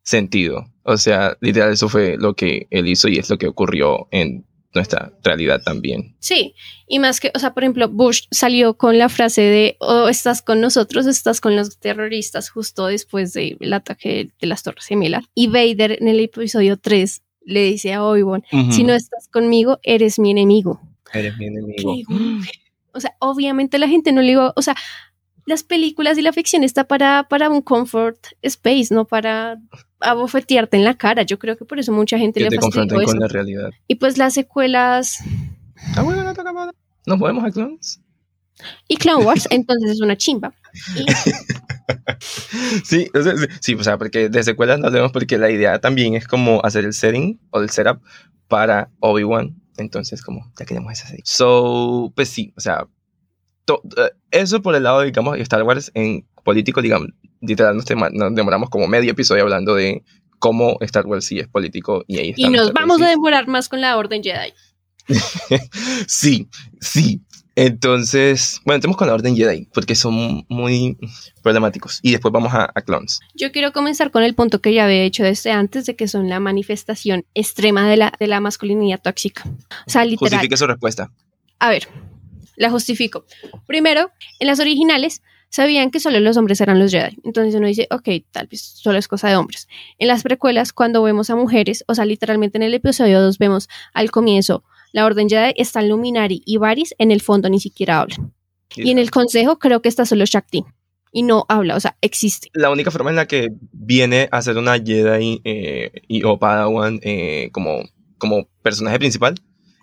S4: sentido. O sea, literal, eso fue lo que él hizo y es lo que ocurrió en nuestra realidad también.
S2: Sí, y más que, o sea, por ejemplo, Bush salió con la frase de, o estás con nosotros, estás con los terroristas, justo después del ataque de las Torres Gemelas. Y Vader en el episodio 3 le dice a Obi-Wan, si no estás conmigo, eres mi enemigo.
S4: Eres mi enemigo. [gasps]
S2: O sea, obviamente la gente no le iba, o sea, las películas y la ficción está para, para un comfort space, no para abofetearte en la cara. Yo creo que por eso mucha gente
S4: Que
S2: le
S4: te confronten
S2: eso.
S4: con la realidad.
S2: Y pues las secuelas
S4: Ah, bueno, no toca nada. ¿Nos movemos a clones?
S2: y Clone Wars, entonces es una chimba. Y [laughs]
S4: Sí, o sea, sí, sí, o sea, porque de secuelas no hablemos porque la idea también es como hacer el setting o el setup para Obi-Wan. Entonces, como ya queremos esa serie. So, pues sí, o sea, to- eh, eso por el lado, digamos, de Star Wars en político, digamos, literal nos, demoramos como medio episodio hablando de cómo Star Wars sí es político y ahí está
S2: Y nos vamos a demorar más con la Orden Jedi. [laughs]
S4: sí, sí. Entonces, bueno, entremos con la Orden Jedi, porque son muy problemáticos. Y después vamos a, a clones.
S2: Yo quiero comenzar con el punto que ya había hecho desde antes, de que son la manifestación extrema de la, de la masculinidad tóxica. O sea, literal.
S4: Justifique su respuesta.
S2: A ver, la justifico. Primero, en las originales sabían que solo los hombres eran los Jedi. Entonces uno dice, ok, tal vez solo es cosa de hombres. En las precuelas, cuando vemos a mujeres, o sea, literalmente en el episodio 2 vemos al comienzo, la Orden Jedi está Luminari y Varys, en el fondo ni siquiera hablan. Y en el consejo creo que está solo Shakti. Y no habla, o sea, existe.
S4: La única forma en la que viene a ser una Jedi eh, y o Padawan eh, como, como personaje principal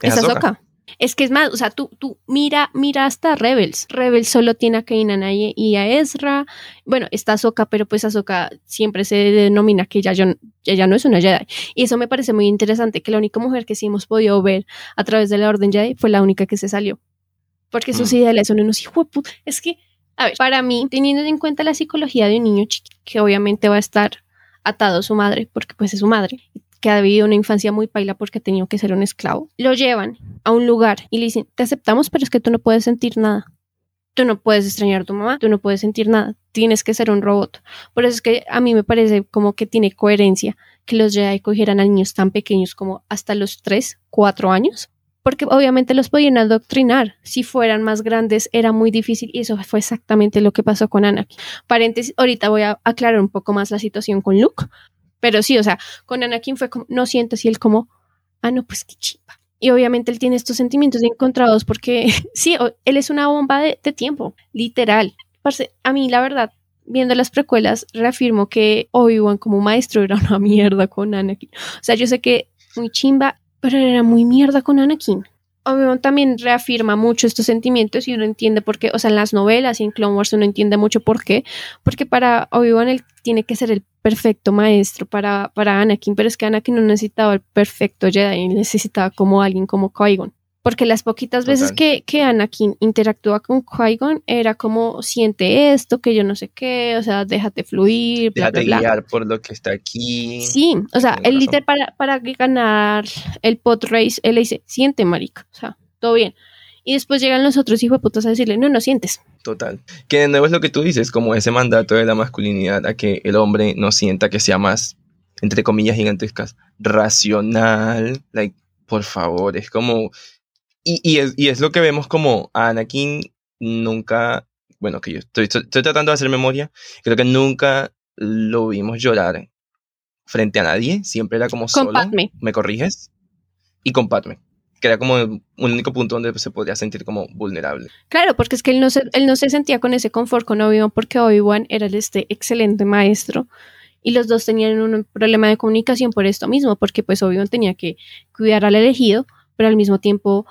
S4: es
S2: Es
S4: Ahsoka.
S2: Ahsoka. Es que es más, o sea, tú, tú mira, mira hasta Rebels. Rebels solo tiene a Kanan y a Ezra. Bueno, está Ahsoka, pero pues Ahsoka siempre se denomina que ella, yo- ella no es una Jedi. Y eso me parece muy interesante, que la única mujer que sí hemos podido ver a través de la Orden Jedi fue la única que se salió. Porque sus
S4: Mm.
S2: ideales son unos hijos de puta. Es que, a ver, para mí, teniendo en cuenta la psicología de un niño chiquito, que obviamente va a estar atado a su madre, porque pues es su madre, que ha vivido una infancia muy paila porque ha tenido que ser un esclavo, lo llevan a un lugar y le dicen, te aceptamos, pero es que tú no puedes sentir nada. Tú no puedes extrañar a tu mamá, tú no puedes sentir nada, tienes que ser un robot. Por eso es que a mí me parece como que tiene coherencia que los Jedi cogieran a niños tan pequeños como hasta los 3, 4 años, porque obviamente los podían adoctrinar. Si fueran más grandes era muy difícil y eso fue exactamente lo que pasó con Anakin. Paréntesis, ahorita voy a aclarar un poco más la situación con Luke, pero sí, o sea, con Anakin fue como, no sientes y él como, ah, no, pues qué chimba. Y obviamente él tiene estos sentimientos encontrados porque [laughs] sí, él es una bomba de, tiempo, literal. Parce, a mí, la verdad, viendo las precuelas, reafirmo que Obi-Wan como maestro era una [laughs] mierda con Anakin. O sea, yo sé que muy chimba, pero era muy mierda con Anakin. Obi-Wan también reafirma mucho estos sentimientos y uno entiende por qué, o sea, en las novelas y en Clone Wars uno entiende mucho por qué, porque para Obi-Wan él tiene que ser el perfecto maestro para, para Anakin, pero es que Anakin no necesitaba el perfecto Jedi, necesitaba como alguien como Qui-Gon. Porque las poquitas veces que, que Anakin interactúa con Qui-Gon era como siente esto, que yo no sé qué, o sea, déjate fluir, bla,
S4: Déjate
S2: bla, bla.
S4: guiar por lo que está aquí.
S2: Sí, o sea, el líder para, para ganar el pot race, él le dice, siente marica, o sea, todo bien. Y después llegan los otros hijos de putas a decirle, no, no sientes.
S4: Total. Que de nuevo es lo que tú dices, como ese mandato de la masculinidad a que el hombre no sienta que sea más, entre comillas gigantescas, racional. Like, por favor, es como... Y, y, es, y es lo que vemos como a Anakin nunca, bueno, que yo estoy, estoy tratando de hacer memoria, creo que nunca lo vimos llorar frente a nadie, siempre era como solo.
S2: Padme.
S4: ¿Me corriges? Y con Padme, que era como un único punto donde se podía sentir como vulnerable.
S2: Claro, porque es que él no se, él no se sentía con ese confort con Obi-Wan porque Obi-Wan era este excelente maestro y los dos tenían un problema de comunicación por esto mismo, porque pues Obi-Wan tenía que cuidar al elegido, pero al mismo tiempo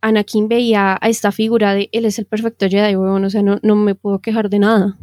S2: Anakin veía a esta figura de él es el perfecto Jedi, weón, o sea, no, no me puedo quejar de nada.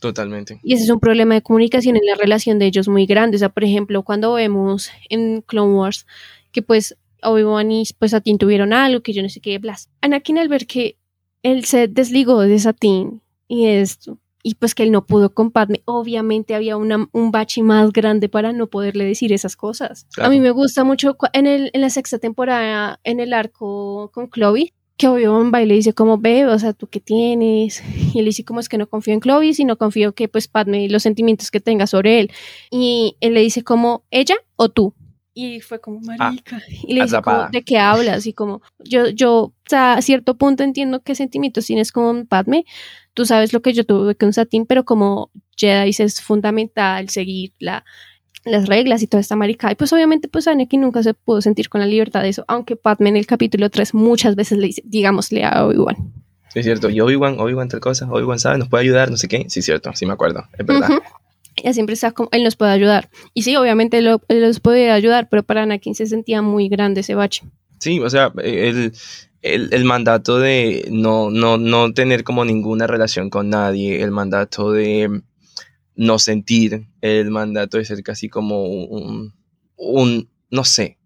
S4: Totalmente.
S2: Y ese es un problema de comunicación en la relación de ellos muy grande. O sea, por ejemplo, cuando vemos en Clone Wars que pues Obi-Wan y pues tuvieron algo, que yo no sé qué, blas. Anakin al ver que él se desligó de Satine y esto, y pues que él no pudo con Padme, obviamente había una, un bache más grande para no poderle decir esas cosas.
S4: Claro.
S2: A mí me gusta mucho en, el, en la sexta temporada, en el arco con Chloe, que Obi-Wan va y le dice como, ve, o sea, ¿tú qué tienes? Y él dice como es que no confío en Chloe, sino confío que pues Padme y los sentimientos que tenga sobre él. Y él le dice como, ¿ella o tú? Y fue como, marica. y le dice como. ¿de qué hablas? Y como, yo, yo, o sea, a cierto punto entiendo qué sentimientos tienes con Padme. Tú sabes lo que yo tuve con Satín, pero como Jedi es fundamental seguir la, las reglas y toda esta maricada. Y pues obviamente pues Anakin nunca se pudo sentir con la libertad de eso, aunque Padme en el capítulo 3 muchas veces le dice, digámosle a Obi-Wan.
S4: Sí, es cierto. Y Obi-Wan, Obi-Wan tal cosa, Obi-Wan sabe, nos puede ayudar, no sé qué. Sí, es cierto, sí me acuerdo, es verdad.
S2: Ujú. Ella siempre está como, él nos puede ayudar. Y sí, obviamente él, lo- él los puede ayudar, pero para Anakin se sentía muy grande ese bache.
S4: Sí, o sea, el, el, mandato de no, no, no tener como ninguna relación con nadie, el mandato de no sentir, el mandato de ser casi como un, un no sé,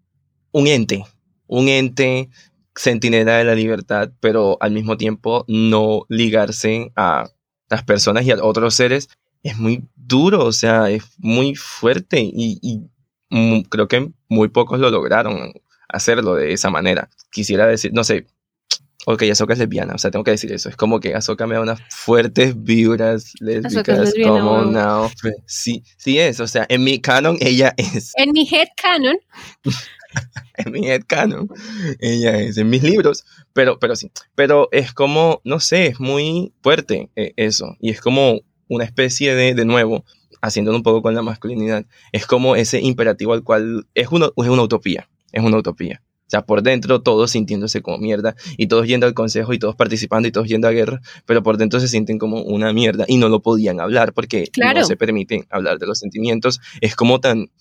S4: un ente, un ente centinela de la libertad, pero al mismo tiempo no ligarse a las personas y a otros seres, es muy duro, o sea, es muy fuerte y, y creo que muy pocos lo lograron hacerlo de esa manera. Quisiera decir, no sé, ok, Ahsoka es lesbiana, o sea, tengo que decir eso. Es como que Ahsoka me da unas fuertes vibras lésbicas, como now. Sí, sí es, o sea, en mi canon ella es,
S2: En mi head canon, [laughs]
S4: en mi head canon, ella es, en mis libros, pero, pero sí, pero es como, no sé, es muy fuerte eh, eso, y es como una especie de, de nuevo, haciéndolo un poco con la masculinidad, es como ese imperativo al cual es una, es una utopía, es una utopía. O sea, por dentro todos sintiéndose como mierda y todos yendo al consejo y todos participando y todos yendo a guerra, pero por dentro se sienten como una mierda y no lo podían hablar porque
S2: Claro.
S4: no se permiten hablar de los sentimientos. Es como tan...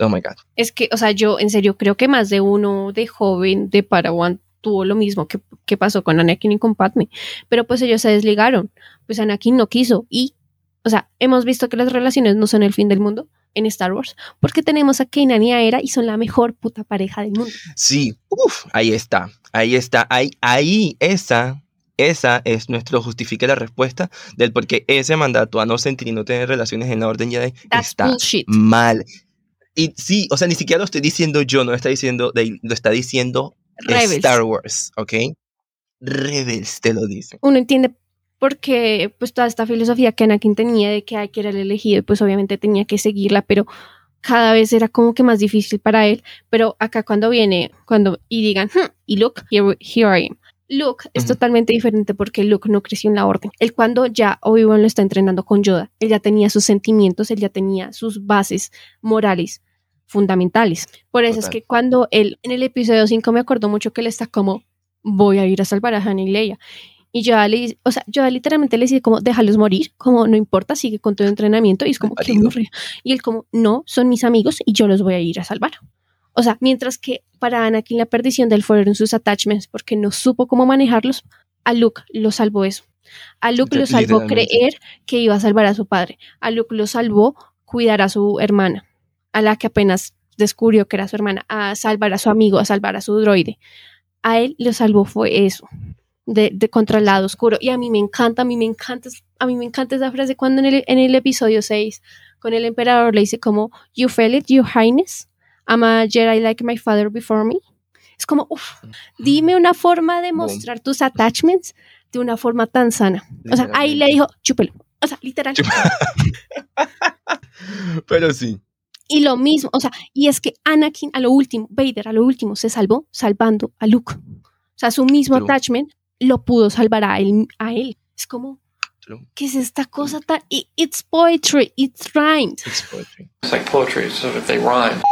S4: Oh my God.
S2: es que, o sea, yo en serio creo que más de uno de joven de Paraguay tuvo lo mismo que, que pasó con Anakin y con Padme, pero pues ellos se desligaron, pues Anakin no quiso y, o sea, hemos visto que las relaciones no son el fin del mundo en Star Wars, porque tenemos a Kanan y a Hera y son la mejor puta pareja del mundo.
S4: Sí, uf, ahí está, ahí está, ahí, ahí, esa, esa es nuestro justifique la respuesta del por qué ese mandato a no sentir y no tener relaciones en la Orden Jedi
S2: That's
S4: está
S2: bullshit.
S4: mal. Y sí, o sea, ni siquiera lo estoy diciendo yo, no lo está diciendo, lo está diciendo
S2: Rebels.
S4: Star Wars, ¿ok? Rebels te lo dice.
S2: Uno entiende por qué, pues toda esta filosofía que Anakin tenía de que hay que era el elegido, pues obviamente tenía que seguirla, pero cada vez era como que más difícil para él. Pero acá cuando viene, cuando y digan, "Hmm", y Luke, here, here I am. Luke es totalmente diferente porque Luke no creció en la orden. Él cuando ya Obi-Wan lo está entrenando con Yoda, él ya tenía sus sentimientos, él ya tenía sus bases morales fundamentales. Por eso es que cuando él, en el episodio 5 me acuerdo mucho que él está como, voy a ir a salvar a Han y Leia. Y Yoda le o sea, Yoda literalmente le dice como, déjalos morir, como no importa, sigue con tu entrenamiento. Y es como, qué
S4: Válido.
S2: aburrido. Y él como, no, son mis amigos y yo los voy a ir a salvar. O sea, mientras que para Anakin la perdición de él fueron sus attachments porque no supo cómo manejarlos, a Luke lo salvó eso. A Luke lo salvó creer que iba a salvar a su padre. A Luke lo salvó cuidar a su hermana, a la que apenas descubrió que era su hermana, a salvar a su amigo, a salvar a su droide. A él lo salvó fue eso, de, de contra el lado oscuro. Y a mí me encanta, a mí me encanta, a mí me encanta esa frase cuando en el, en el episodio 6 con el emperador le dice como, You feel it, your highness? I'm a Jedi like my father before me. Es como, uff, dime una forma de mostrar tus attachments de una forma tan sana. O sea, ahí le dijo, chúpelo. O sea, literal. [laughs]
S4: Pero sí.
S2: Y lo mismo, o sea, y es que Anakin a lo último, Vader a lo último se salvó salvando a Luke. O sea, su mismo
S4: True.
S2: attachment lo pudo salvar a él, a él. Es como,
S4: True.
S2: ¿qué es esta cosa tan... It's poetry, it's rhymed.
S4: It's poetry.
S5: It's like poetry, so if they rhyme.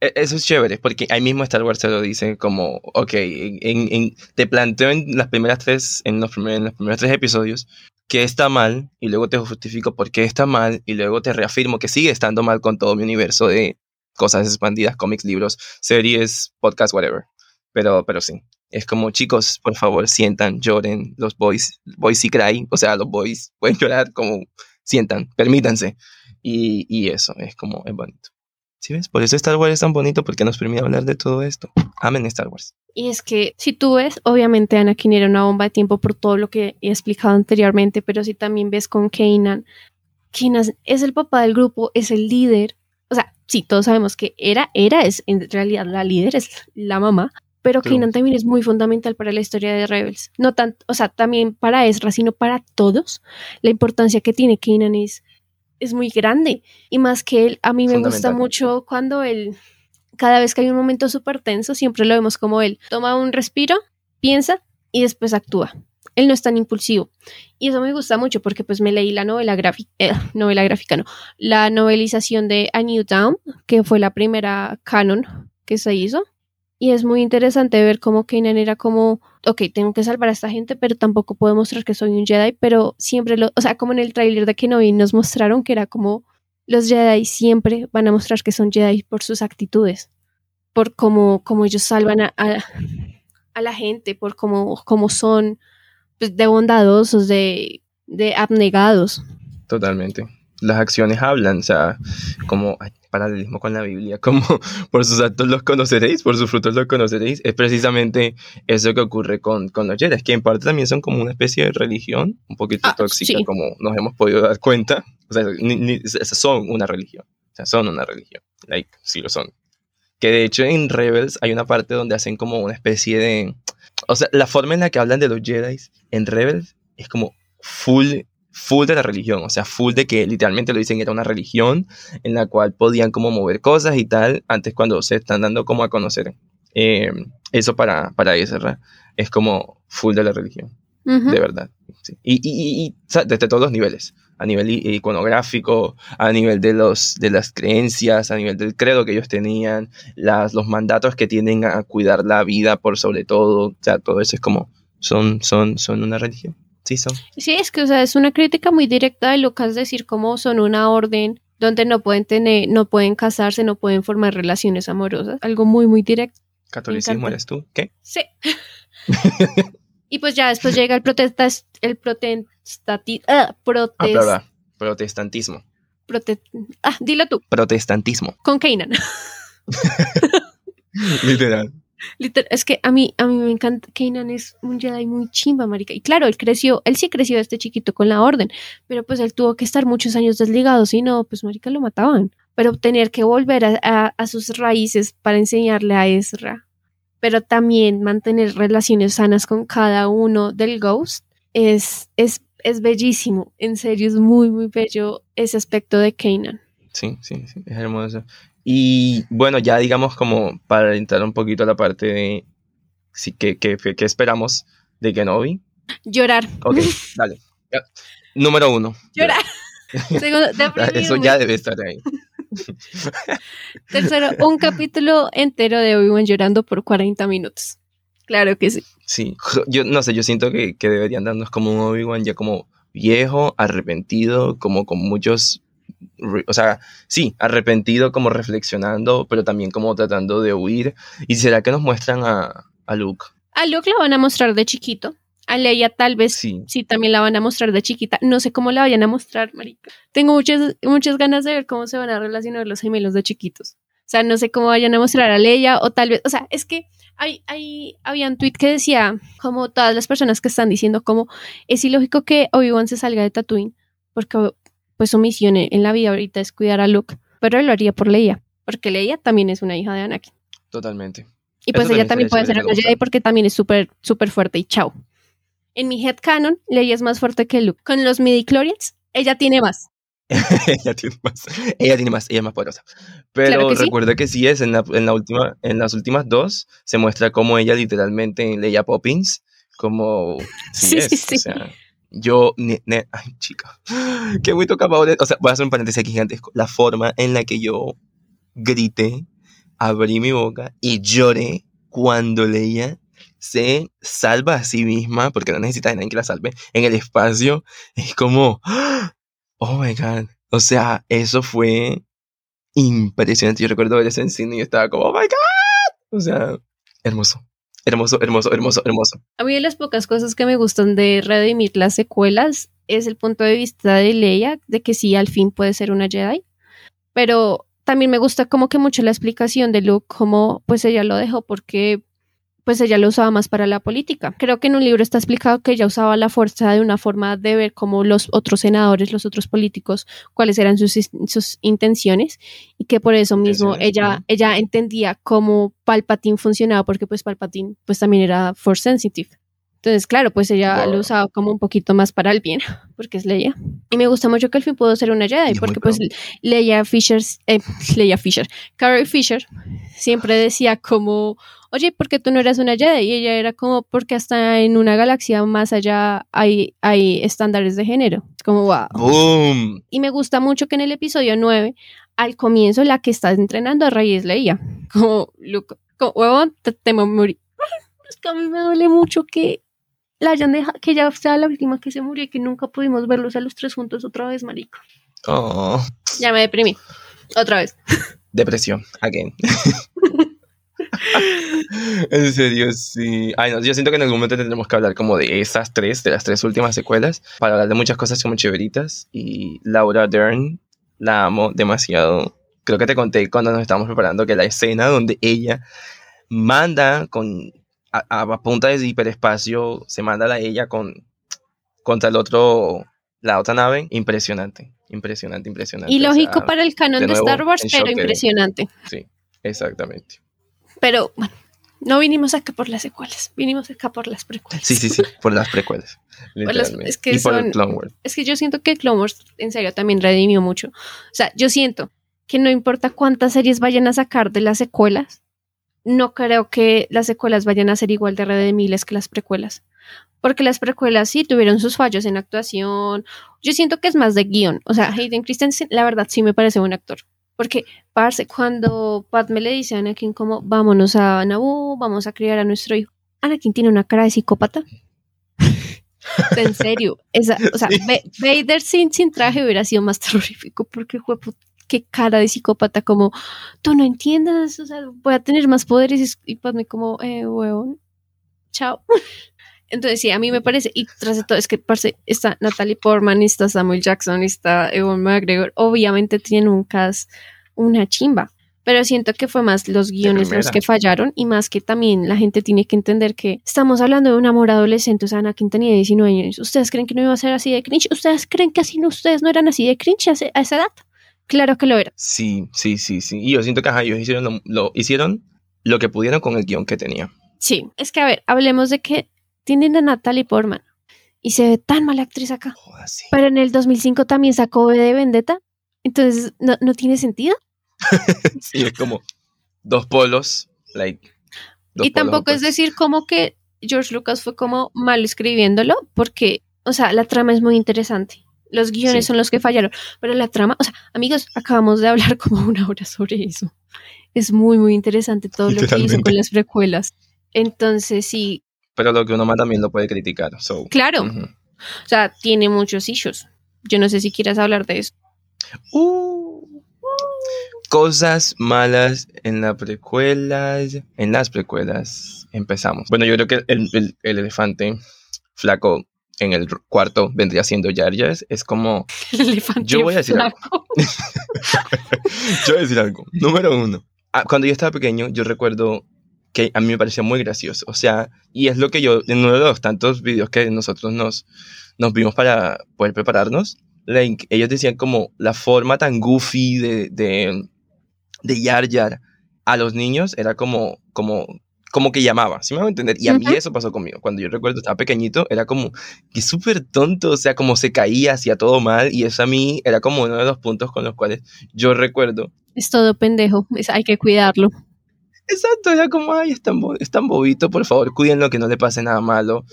S4: E- Eso es chévere, porque ahí mismo Star Wars se lo dice como, ok, en, en- te planteo en las primeras tres, en los, primeros, en los primeros tres episodios que está mal, y luego te justifico por qué está mal, y luego te reafirmo que sigue estando mal con todo mi universo de cosas expandidas, cómics, libros, series, podcast, whatever. Pero, pero sí, es como, chicos, por favor, sientan, lloren, los boys, boys sí cry, o sea, los boys [laughs] pueden llorar como sientan, permítanse. Y, y eso, es como, es bonito. ¿Sí ves? Por eso Star Wars es tan bonito, porque nos permite hablar de todo esto. Amen Star Wars.
S2: Y es que si tú ves, obviamente Anakin era una bomba de tiempo por todo lo que he explicado anteriormente, pero si también ves con Kanan, Kanan es el papá del grupo, es el líder. O sea, sí, todos sabemos que era, era, es en realidad la líder, es la mamá, pero
S4: True.
S2: Kanan también es muy fundamental para la historia de Rebels. No tanto, o sea, también para Ezra, sino para todos. La importancia que tiene Kanan es, es muy grande. Y más que él, a mí me gusta mucho cuando él cada vez que hay un momento súper tenso, siempre lo vemos como él. Toma un respiro, piensa y después actúa. Él no es tan impulsivo. Y eso me gusta mucho porque pues me leí la novela gráfica, eh, novela gráfica no, la novelización de A New Dawn, que fue la primera canon que se hizo. Y es muy interesante ver cómo Kanan era como, ok, tengo que salvar a esta gente, pero tampoco puedo mostrar que soy un Jedi, pero siempre lo, o sea, como en el tráiler de Kenobi nos mostraron que era como los Jedi siempre van a mostrar que son Jedi por sus actitudes, por cómo, cómo ellos salvan a, a, a la gente, por cómo, cómo son pues, de bondadosos, de, de abnegados.
S4: Totalmente. Las acciones hablan, o sea, como paralelismo con la Biblia, como [laughs] por sus actos los conoceréis, por sus frutos los conoceréis. Es precisamente eso que ocurre con, con los Jedi, que en parte también son como una especie de religión, un poquito
S2: Ah,
S4: tóxica,
S2: sí.
S4: como nos hemos podido dar cuenta. O sea, ni- ni- o sea, son una religión. O sea, son una religión. Like, sí lo son. Que de hecho en Rebels hay una parte donde hacen como una especie de. O sea, la forma en la que hablan de los Jedi en Rebels es como full, full de la religión. O sea, full de que literalmente lo dicen era una religión en la cual podían como mover cosas y tal. Antes cuando se están dando como a conocer eh, eso para, para Ezra. Es como full de la religión
S2: Ujú.
S4: de verdad. sí. Y, y, y- y, desde todos los niveles, a nivel iconográfico, a nivel de, los, de las creencias, a nivel del credo que ellos tenían, las, los mandatos que tienen a cuidar la vida por sobre todo, o sea, todo eso es como, son, son, son una religión. Sí, son.
S2: Sí, es que o sea, es una crítica muy directa de Lucas decir cómo son una orden donde no pueden tener, no pueden casarse, no pueden formar relaciones amorosas. Algo muy, muy directo.
S4: Catolicismo eres tú, ¿qué?
S2: Sí. [laughs] y pues ya después llega el protestas, el protestati, ah,
S4: Ah,
S2: protes-
S4: verdad. Protestantismo.
S2: prote- ah, dilo tú,
S4: Protestantismo.
S2: con Kanan. [laughs] [laughs]
S4: Literal.
S2: Es que a mí, a mí me encanta, Kanan es un Jedi muy chimba, marica. Y claro, él creció, él sí creció este chiquito con la orden, pero pues él tuvo que estar muchos años desligado, si no, pues marica lo mataban. Pero tener que volver a, a- a sus raíces para enseñarle a Ezra, pero también mantener relaciones sanas con cada uno del Ghost, es, es, es bellísimo. En serio, es muy, muy bello ese aspecto de Kanan.
S4: Sí, sí, sí, es hermoso. Y bueno, ya digamos como para entrar un poquito a la parte de sí, que, que, que esperamos de Kenobi.
S2: Llorar.
S4: Ok, [laughs] dale. Número uno.
S2: Llorar. [laughs] Segundo,
S4: Eso ya debe estar ahí. [laughs]
S2: Tercero, un capítulo entero de Obi-Wan llorando por 40 minutos. Claro que sí.
S4: Sí, yo no sé, yo siento que, que deberían darnos como un Obi-Wan ya como viejo, arrepentido, como con muchos, o sea, sí, arrepentido, como reflexionando, pero también como tratando de huir. ¿Y será que nos muestran a, a Luke?
S2: A Luke la van a mostrar de chiquito. A Leia tal vez sí.
S4: Sí,
S2: también la van a mostrar de chiquita. No sé cómo la vayan a mostrar, marica. Tengo muchas, muchas ganas de ver cómo se van a relacionar los gemelos de chiquitos. O sea, no sé cómo vayan a mostrar a Leia o tal vez, o sea, es que hay, hay, había un tweet que decía, como todas las personas que están diciendo, como es ilógico que Obi-Wan se salga de Tatooine, porque pues su misión en la vida ahorita es cuidar a Luke, pero él lo haría por Leia, porque Leia también es una hija de Anakin.
S4: totalmente.
S2: Y pues
S4: Eso
S2: ella
S4: también
S2: también puede ser una Jedi porque también es súper, súper fuerte y chao. En mi headcanon, Leia es más fuerte que Luke. Con los midi-chlorians, ella tiene más. [laughs]
S4: ella tiene más. Ella tiene más, ella es más poderosa. Pero
S2: Claro que sí.
S4: recuerda que sí es, en, la, en, la última, en las últimas dos se muestra como ella literalmente en Leia Poppins, como sí, [laughs]
S2: Sí,
S4: es.
S2: sí, sí.
S4: O sea, yo, ne- ne- ay chica, [gasps] qué muy tocado. O sea, voy a hacer un paréntesis aquí gigantesco. La forma en la que yo grité, abrí mi boca y lloré cuando Leia se salva a sí misma, porque no necesita de nadie que la salve, en el espacio, es como, [gasps] oh my god. O sea, eso fue impresionante. Yo recuerdo ver eso en cine y yo estaba como, oh my god. O sea, hermoso, hermoso, hermoso, hermoso, hermoso.
S2: A mí de las pocas cosas que me gustan de redimir las secuelas es el punto de vista de Leia, de que sí, al fin puede ser una Jedi, pero también me gusta como que mucho la explicación de Luke, como pues ella lo dejó porque pues ella lo usaba más para la política. Creo que en un libro está explicado que ella usaba la fuerza de una forma de ver como los otros senadores, los otros políticos, cuáles eran sus, sus intenciones y que por eso mismo
S4: Intenciones,
S2: ella,
S4: ujú.
S2: ella entendía cómo Palpatine funcionaba porque pues Palpatine pues también era force sensitive. Entonces, claro, pues ella
S4: Wow.
S2: lo usaba como un poquito más para el bien, [laughs] porque es Leia. Y me gusta mucho que al fin pudo ser una Jedi, porque pues. Leia Fisher, eh, [laughs] Leia Fisher, Carrie Fisher siempre decía como, oye, ¿por qué tú no eras una Jedi? Y ella era como, porque hasta en una galaxia más allá hay, hay estándares de género. Es como, wow.
S4: ¡Boom!
S2: Y me gusta mucho que en el episodio 9, al comienzo, la que está entrenando a Rey es Leia. Como, como, huevón, te, te morí. [laughs] Es que a mí me duele mucho que la hayan dejado, que ella sea la última que se murió y que nunca pudimos verlos a los tres juntos otra vez, marico.
S4: Oh,
S2: Ya me deprimí. Otra vez.
S4: depresión, again. [laughs] en serio, sí. Ay, no, yo siento que en algún momento tendremos que hablar como de esas tres, de las tres últimas secuelas, para hablar de muchas cosas como chéveritas. Y Laura Dern, la amo demasiado. Creo que te conté cuando nos estábamos preparando que la escena donde ella manda con a, a punta de hiperespacio, se manda a ella con contra el otro, la otra nave, impresionante, impresionante, impresionante.
S2: Y
S4: O
S2: lógico
S4: sea,
S2: para el canon
S4: de nuevo,
S2: Star Wars, pero impresionante.
S4: Sí, exactamente.
S2: Pero bueno, no vinimos acá por las secuelas, vinimos acá por las precuelas.
S4: Sí, sí, sí, por las precuelas. [laughs]
S2: las- es que
S4: y por
S2: son-
S4: el Clone Wars.
S2: Es que yo siento que Clone Wars, en serio, también redimió mucho. O sea, yo siento que no importa cuántas series vayan a sacar de las secuelas, no creo que las secuelas vayan a ser igual de redimibles que las precuelas. Porque las precuelas sí tuvieron sus fallos en actuación. Yo siento que es más de guion. O sea, Hayden Christensen, la verdad, sí me parece un actor. Porque, parce, cuando Padme le dice a Anakin como, vámonos a Naboo, vamos a criar a nuestro hijo. Anakin tiene una cara de psicópata. [laughs] en serio. Esa, o sea, Vader sin, sin traje hubiera sido más [laughs] terrorífico porque, juepu, qué cara de psicópata, como, tú no entiendes, o sea, voy a tener más poderes y, y Padme como, eh, huevón, chao. Entonces, sí, a mí me parece, y tras de todo, es que parce, está Natalie Portman, está Samuel Jackson, está Ewan McGregor, obviamente tienen un cast, una chimba, pero siento que fue más los guiones los que fallaron y más que también la gente tiene que entender que estamos hablando de un amor adolescente, o sea, Anakin tenía 19 años, ¿ustedes creen que no iba a ser así de cringe? ¿Ustedes creen que así no, ustedes no eran así de cringe a, esa edad? Claro que lo era.
S4: Sí, sí, sí, sí. Y yo siento que ajá, ellos hicieron lo, lo- hicieron lo que pudieron con el guion que tenía.
S2: Sí, es que a ver, hablemos de que tienen a Natalie Portman y se ve tan mala actriz acá.
S4: Joder, sí.
S2: Pero en el 2005 también sacó B de Vendetta. Entonces, ¿no, no tiene sentido? [laughs]
S4: Sí, es como dos polos, like. dos
S2: y
S4: polos
S2: tampoco es decir como que George Lucas fue como mal escribiéndolo, porque, o sea, la trama es muy interesante. Los guiones
S4: Sí.
S2: son los que fallaron, pero la trama, o sea, amigos, acabamos de hablar como una hora sobre eso. Es muy, muy interesante todo lo que hizo con las precuelas. Entonces, sí,
S4: Pero lo que uno más también lo puede criticar. So,
S2: claro, o sea, tiene muchos issues. Yo no sé si quieras hablar de eso.
S4: Uh. Cosas malas en las precuelas. En las precuelas empezamos. Bueno, yo creo que el, el- el elefante flaco en el cuarto vendría siendo Jar Jar. Es como. [laughs]
S2: El elefante
S4: Yo voy a decir algo.
S2: flaco. [laughs]
S4: Yo voy a decir algo. Número uno. Ah, cuando yo estaba pequeño, yo recuerdo que a mí me parecía muy gracioso. O sea, y es lo que yo, en uno de los tantos videos que nosotros nos, nos vimos para poder prepararnos, like, ellos decían como la forma tan goofy de, de, de Yar Yar a los niños era como, como como que llamaba, ¿sí me va a entender? Y a mí eso pasó conmigo. Cuando yo recuerdo estaba pequeñito, era como que súper tonto, o sea, como se caía, hacía todo mal, y eso a mí era como uno de los puntos con los cuales yo recuerdo.
S2: Es todo pendejo, es- hay que cuidarlo.
S4: Exacto, era como, ay, es tan, es tan bobito, por favor, cuídenlo, que no le pase nada malo.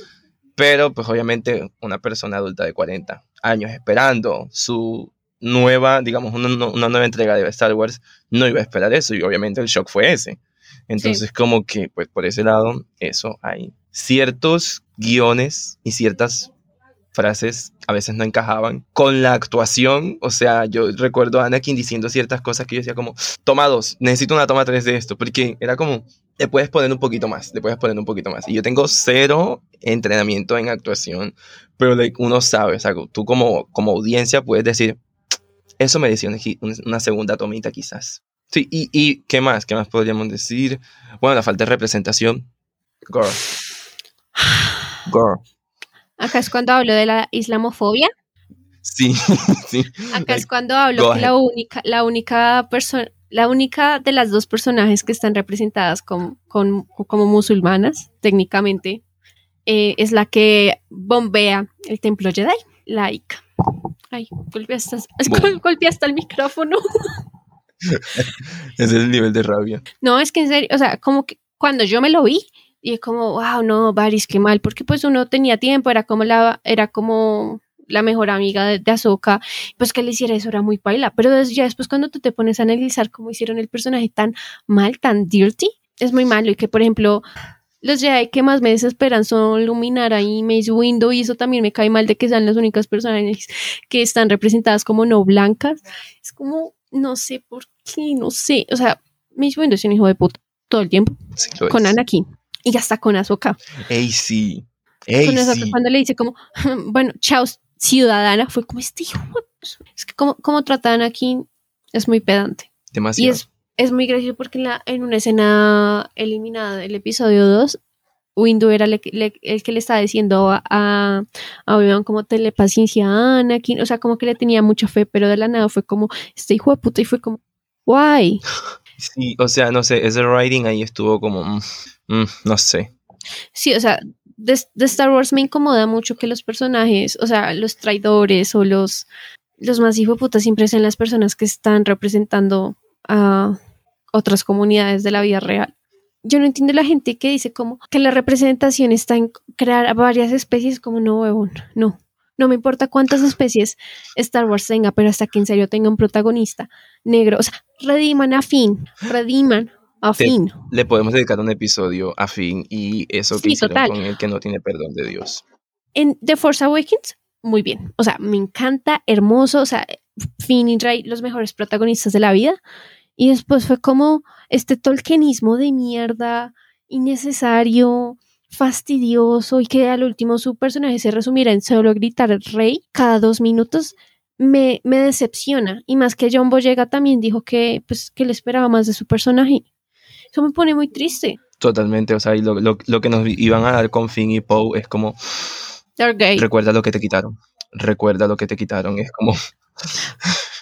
S4: Pero, pues obviamente, una persona adulta de 40 años esperando su nueva, digamos, una, una nueva entrega de Star Wars, no iba a esperar eso, y obviamente el shock fue ese. Entonces, como que, pues por ese lado, eso hay ciertos guiones y ciertas frases a veces no encajaban con la actuación. O sea, yo recuerdo a Anakin diciendo ciertas cosas que yo decía como, toma dos, necesito una toma tres de esto, porque era como, le puedes poner un poquito más, le puedes poner un poquito más. Y yo tengo cero entrenamiento en actuación, pero like, uno sabe, o sea, tú como, como audiencia puedes decir, eso merecía una, una segunda tomita quizás. Sí, y, y ¿qué más? ¿Qué más podríamos decir? Bueno, la falta de representación. Girl. [sighs] Girl.
S2: Acá es cuando hablo de la islamofobia.
S4: Sí, [laughs] sí.
S2: Acá es cuando hablo que la única, la única persona, la única de las dos personajes que están representadas con, con- como musulmanas, técnicamente, eh, es la que bombea el templo Jedi, laica. Ay, golpeé hasta,
S4: Boom.
S2: golpeé hasta el micrófono. [laughs]
S4: Ese es el nivel de rabia.
S2: No, es que en serio, o sea, como que cuando yo me lo vi, y es como, wow, no, Varys, qué mal, porque pues uno tenía tiempo, era como la, era como la mejor amiga de, de Ahsoka, pues que le hiciera eso era muy paila, pero ya después cuando tú te pones a analizar cómo hicieron el personaje tan mal, tan dirty, es muy malo, y que por ejemplo, los Jedi que más me desesperan son Luminara y Mace Windu, y eso también me cae mal de que sean las únicas personajes que están representadas como no blancas, es como, no sé por qué, no sé, o sea, Mace Windu es un hijo de puta todo el tiempo,
S4: Sí,
S2: con
S4: es.
S2: Anakin, y hasta con Ahsoka,
S4: Ey, sí. Ey,
S2: con Ahsoka
S4: sí.
S2: cuando le dice como, [laughs] bueno, chao, ciudadana, fue como este hijo, es que como, como trata a Anakin es muy pedante. Y
S4: Demasiado.
S2: es, es muy gracioso porque en, la, en una escena eliminada del episodio 2, Windu era le- le- el que le estaba diciendo a, a, a Obi-Wan como tener paciencia a Anakin, o sea, como que le tenía mucha fe, pero de la nada fue como, este hijo de puta, y fue como, guay. [laughs]
S4: Sí, o sea, no sé, ese writing ahí estuvo como, mm, mm, no sé.
S2: Sí, o sea, de, de Star Wars me incomoda mucho que los personajes, o sea, los traidores o los, los más hijo de puta siempre sean las personas que están representando a otras comunidades de la vida real. Yo no entiendo la gente que dice como que la representación está en crear varias especies como no huevón, no. No me importa cuántas especies Star Wars tenga, pero hasta que en serio tenga un protagonista negro. O sea, rediman a Finn, rediman a
S4: Te-
S2: Finn.
S4: Le podemos dedicar un episodio a Finn y eso que
S2: Sí,
S4: hicieron
S2: total.
S4: con él que no tiene perdón de Dios.
S2: en The Force Awakens, muy bien. O sea, me encanta, hermoso. O sea, Finn y Rey, los mejores protagonistas de la vida. Y después fue como este tolkienismo de mierda, innecesario, fastidioso, y que al último su personaje se resumiera en solo gritar Rey cada dos minutos. Me, me decepciona. Y más que John Boyega también dijo que, pues, que le esperaba más de su personaje. Eso me pone muy triste.
S4: Totalmente, o sea, y lo, lo- lo que nos iban a dar con Finn y Poe es como,
S2: gay.
S4: recuerda lo que te quitaron. Recuerda lo que te quitaron. Es como,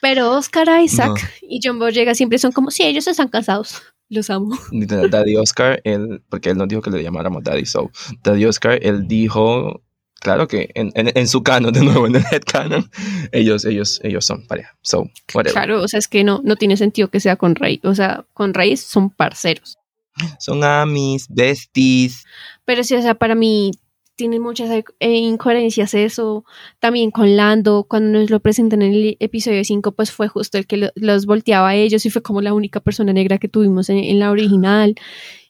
S2: Pero Oscar Isaac y John Boyega siempre son como, sí, ellos están casados. Los amo. [laughs]
S4: Daddy Oscar, él, porque él nos dijo que le llamáramos Daddy, so, Daddy Oscar, él dijo, claro que en, en, en su canon, de nuevo, en el head canon, ellos, ellos, ellos son pareja, so, whatever.
S2: Claro, o sea, es que no, no tiene sentido que sea con Rey. O sea, con Rey son parceros.
S4: Son amis, besties,
S2: Pero sí, o sea, para mí tiene muchas eh, incoherencias eso. También con Lando, cuando nos lo presentan en el episodio 5, pues fue justo el que lo- los volteaba a ellos y fue como la única persona negra que tuvimos en, en la original.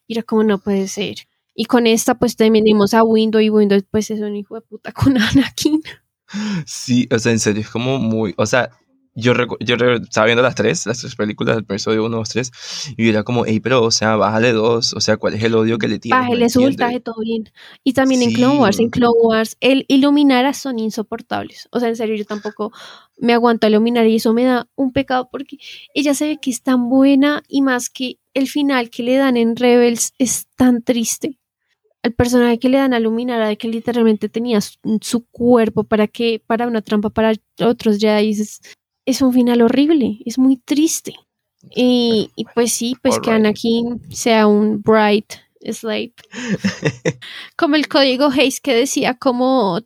S2: Y era como, no puede ser. Y con esta, pues también vimos a Windows y Windows, pues es un hijo de puta con [laughs] Anakin.
S4: Sí, o sea, en serio, es como muy, o sea, yo, yo estaba viendo las tres, las tres películas del episodio 1, 2, 3, y era como, hey, pero, o sea, bájale dos, o sea, ¿cuál es el odio que le tienes? No
S2: Bájele su voltaje, todo bien. Y también en Clone Wars, en Clone Wars, el Illuminara son insoportables. O sea, en serio, yo tampoco me aguanto a Illuminara y eso me da un pecado porque ella se ve que es tan buena y más que el final que le dan en Rebels es tan triste. El personaje que le dan a Luminara de que literalmente tenía su, su cuerpo para que para una trampa para otros Jedi es, es un final horrible, es muy triste. Y, y pues sí, pues que
S4: Alright.
S2: Anakin sea un bright slave. [laughs] como el código Hayes que decía como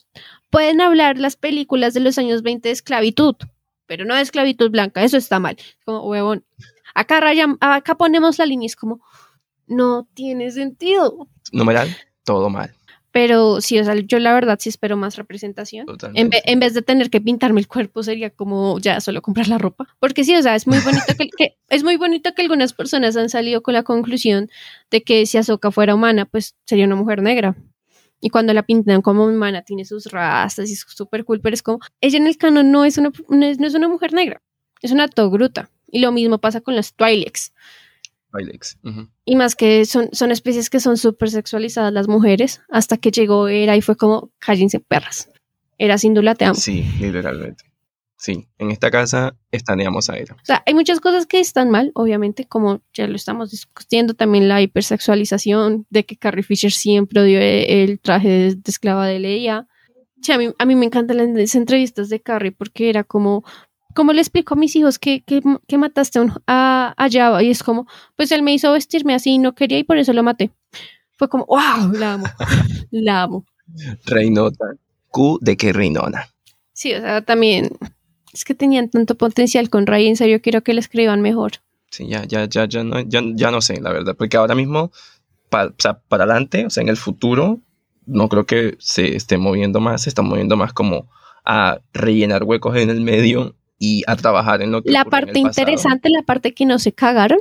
S2: pueden hablar las películas de los años 20 de esclavitud, pero no de esclavitud blanca, eso está mal. Como huevón. Acá acá ponemos la línea, es como no tiene sentido.
S4: Numeral, todo mal.
S2: Pero sí, o sea, yo la verdad sí espero más representación. En, ve- en vez de tener que pintarme el cuerpo, sería como ya solo comprar la ropa. Porque sí, o sea, es muy bonito que, que- [laughs] es muy bonito que algunas personas han salido con la conclusión de que si Ahsoka fuera humana, pues sería una mujer negra. Y cuando la pintan como humana, tiene sus rastas y es súper cool, pero es como, ella en el canon no es una, no es, no es una mujer negra, es una togruta. Y lo mismo pasa con los Twi'leks. Y más que son, son especies que son súper sexualizadas las mujeres, hasta que llegó Era y fue como, cállense perras. Era sin duda te amo.
S4: Sí, literalmente. Sí, en esta casa estaneamos a Era.
S2: O sea, hay muchas cosas que están mal, obviamente, como ya lo estamos discutiendo, también la hipersexualización, de que Carrie Fisher siempre odió e- el traje de, de esclava de Leia. Sí, a mí, a mí me encantan las entrevistas de Carrie porque era como, como le explico a mis hijos que, que, que mataste a, un- a, a Jabba? Y es como, pues él me hizo vestirme así y no quería y por eso lo maté. Fue como, wow, la amo, la amo.
S4: Reinota. Q de que Reinona.
S2: Sí, o sea, también es que tenían tanto potencial con Ray, en serio quiero que le escriban mejor.
S4: Sí, ya, ya, ya, ya no, ya, ya no sé, la verdad. Porque ahora mismo, pa- o sea, para adelante, o sea, en el futuro, no creo que se esté moviendo más, se está moviendo más como a rellenar huecos en el medio y a trabajar en lo que
S2: La parte interesante, la parte que no se cagaron,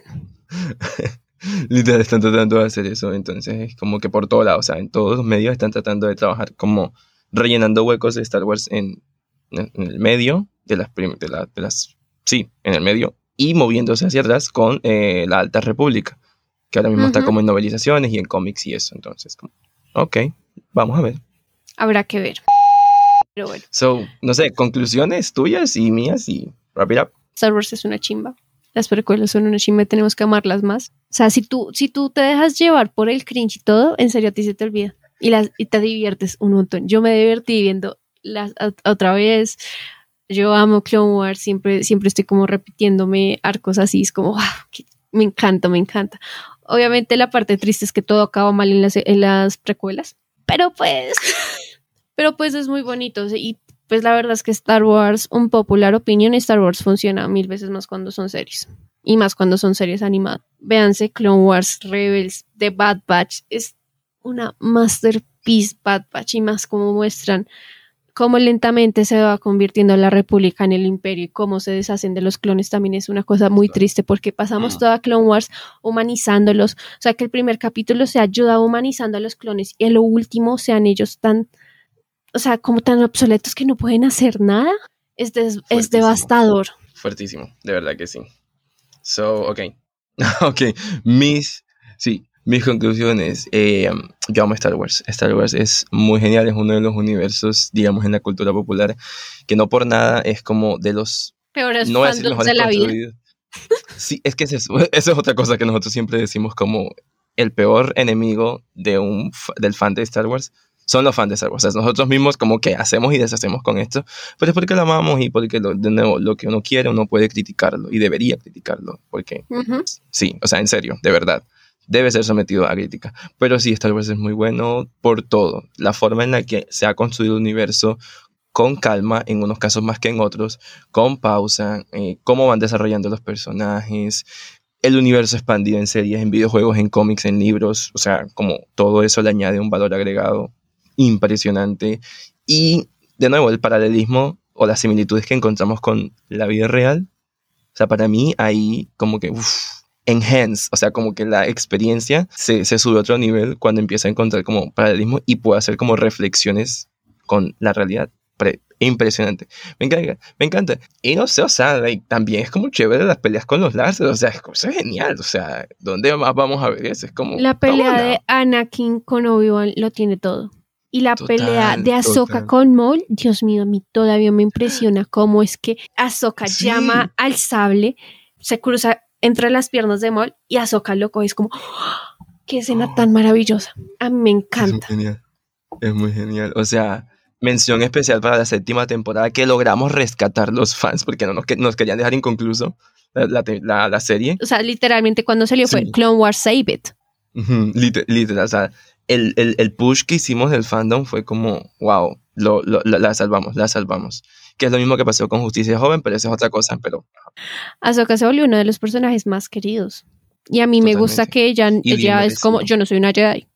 S2: [laughs]
S4: Literal, están tratando de hacer eso, entonces es como que por todo lado, o sea, en todos los medios están tratando de trabajar como rellenando huecos de Star Wars en, en- el medio de las, de, la- de las, sí, en el medio, y moviéndose hacia atrás con eh, la Alta República, que ahora mismo está
S2: Ujú.
S4: como en novelizaciones y en cómics y eso, entonces, como, ok, vamos a ver.
S2: habrá que ver. Pero bueno,
S4: So, no sé, conclusiones tuyas y mías y wrap it up.
S2: Star Wars es una chimba. Las precuelas son una chimba tenemos que amarlas más. O sea, si tú, si tú te dejas llevar por el cringe y todo, en serio a ti se te olvida. Y, las, y te diviertes un montón. Yo me divertí viendo las ot- otra vez. Yo amo Clone Wars, siempre, siempre estoy como repitiéndome arcos así, es como, wow, que- me encanta, me encanta. Obviamente la parte triste es que todo acaba mal en las, en las precuelas, pero pues, pero pues es muy bonito y pues la verdad es que Star Wars, un popular opinión, Star Wars funciona mil veces más cuando son series. Y más cuando son series animadas. Véanse Clone Wars, Rebels, The Bad Batch. Es una masterpiece Bad Batch. Y más como muestran cómo lentamente se va convirtiendo la República en el Imperio y cómo se deshacen de los clones también es una cosa muy triste porque pasamos toda Clone Wars humanizándolos. O sea que el primer capítulo se ayuda humanizando a los clones y en lo último sean ellos tan o sea, como tan obsoletos que no pueden hacer nada, es, des- es devastador.
S4: Fuertísimo, de verdad que sí. So, ok. [laughs] ok, mis, sí, mis conclusiones. Eh, yo amo Star Wars. Star Wars es muy genial, es uno de los universos, digamos, en la cultura popular, que no por nada es como de los
S2: Peores
S4: no mejores
S2: de la vida.
S4: Sí, es que es eso, [laughs] eso es otra cosa que nosotros siempre decimos como el peor enemigo de un, del fan de Star Wars son los fans de Star Wars. O sea, nosotros mismos como que hacemos y deshacemos con esto, pero es porque lo amamos y porque lo, de nuevo, lo que uno quiere uno puede criticarlo y debería criticarlo, porque
S2: Ujú.
S4: sí, o sea, en serio, de verdad, debe ser sometido a crítica. Pero sí, Star Wars es muy bueno por todo. La forma en la que se ha construido el universo con calma, en unos casos más que en otros, con pausa, eh, cómo van desarrollando los personajes, el universo expandido en series, en videojuegos, en cómics, en libros, o sea, como todo eso le añade un valor agregado impresionante. Y de nuevo, el paralelismo o las similitudes que encontramos con la vida real, o sea, para mí ahí como que, uff, enhance, o sea, como que la experiencia se, se sube a otro nivel cuando empieza a encontrar como paralelismo y puede hacer como reflexiones con la realidad. Pre- impresionante. Me encanta, me encanta. Y no sé, o sea, like, también es como chévere las peleas con los láser, o sea, es, eso es genial, o sea, ¿dónde más vamos a ver eso? Es como...
S2: La pelea de. Anakin con Obi-Wan lo tiene todo. Y la
S4: Total,
S2: pelea de Ahsoka
S4: total.
S2: con Maul, Dios mío, a mí todavía me impresiona [gasps] cómo es que Ahsoka
S4: Sí.
S2: llama al sable, se cruza entre las piernas de Maul y Ahsoka lo coge. Es como, ¡ah! qué escena [gasps] tan maravillosa. A mí me
S4: Es muy
S2: encanta.
S4: genial. Es muy genial. O sea, mención especial para la séptima temporada que logramos rescatar los fans porque no nos, que- nos querían dejar inconcluso la, la te- la- la serie.
S2: O sea, literalmente cuando salió fue
S4: Sí.
S2: Clone Wars Save It.
S4: Ujú, lite- Literal, o sea, el, el, el push que hicimos del fandom fue como, wow, lo, lo- la, salvamos, la salvamos. Que es lo mismo que pasó con Justicia Joven, pero esa es otra cosa, pero
S2: Ahsoka se volvió uno de los personajes más queridos. Y a mí me gusta
S4: Totalmente.
S2: que ella,
S4: Y
S2: ella es como, yo no soy una Jedi.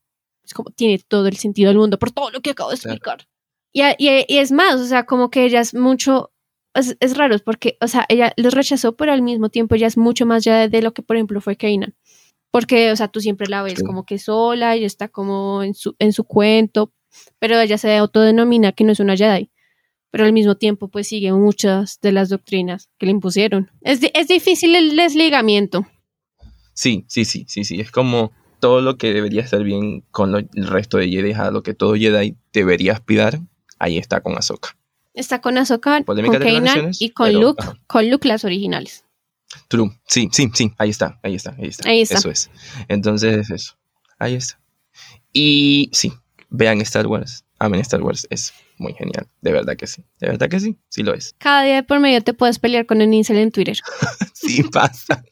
S2: Es como, tiene todo el sentido del mundo por todo lo que acabo de
S4: Claro.
S2: explicar. Y, a- y- y es más, o sea, como que ella es mucho, es, es raro, porque, o sea, ella los rechazó, pero al mismo tiempo ella es mucho más Jedi de lo que, por ejemplo, fue Kanan. Porque, o sea, tú siempre la ves
S4: Sí.
S2: como que sola, ella está como en su, en su cuento, pero ella se autodenomina que no es una Jedi. Pero al mismo tiempo, pues sigue muchas de las doctrinas que le impusieron. Es, es difícil el desligamiento.
S4: sí, sí, sí, sí, sí. Es como todo lo que debería estar bien con lo- el resto de Jedi, a lo que todo Jedi debería aspirar, ahí está con Ahsoka.
S2: Está con Ahsoka,
S4: Polémica
S2: con Kanan y con
S4: pero,
S2: Luke,
S4: ajá.
S2: con Luke las originales.
S4: True, sí, sí, sí, ahí está, ahí está, ahí está.
S2: Ahí está.
S4: Eso es. Entonces, eso, ahí está. Y sí, vean Star Wars, amen Star Wars, es muy genial, de verdad que sí, de verdad que sí, sí lo es.
S2: Cada día de por medio te puedes pelear con un incel en Twitter. [laughs]
S4: Sí pasa,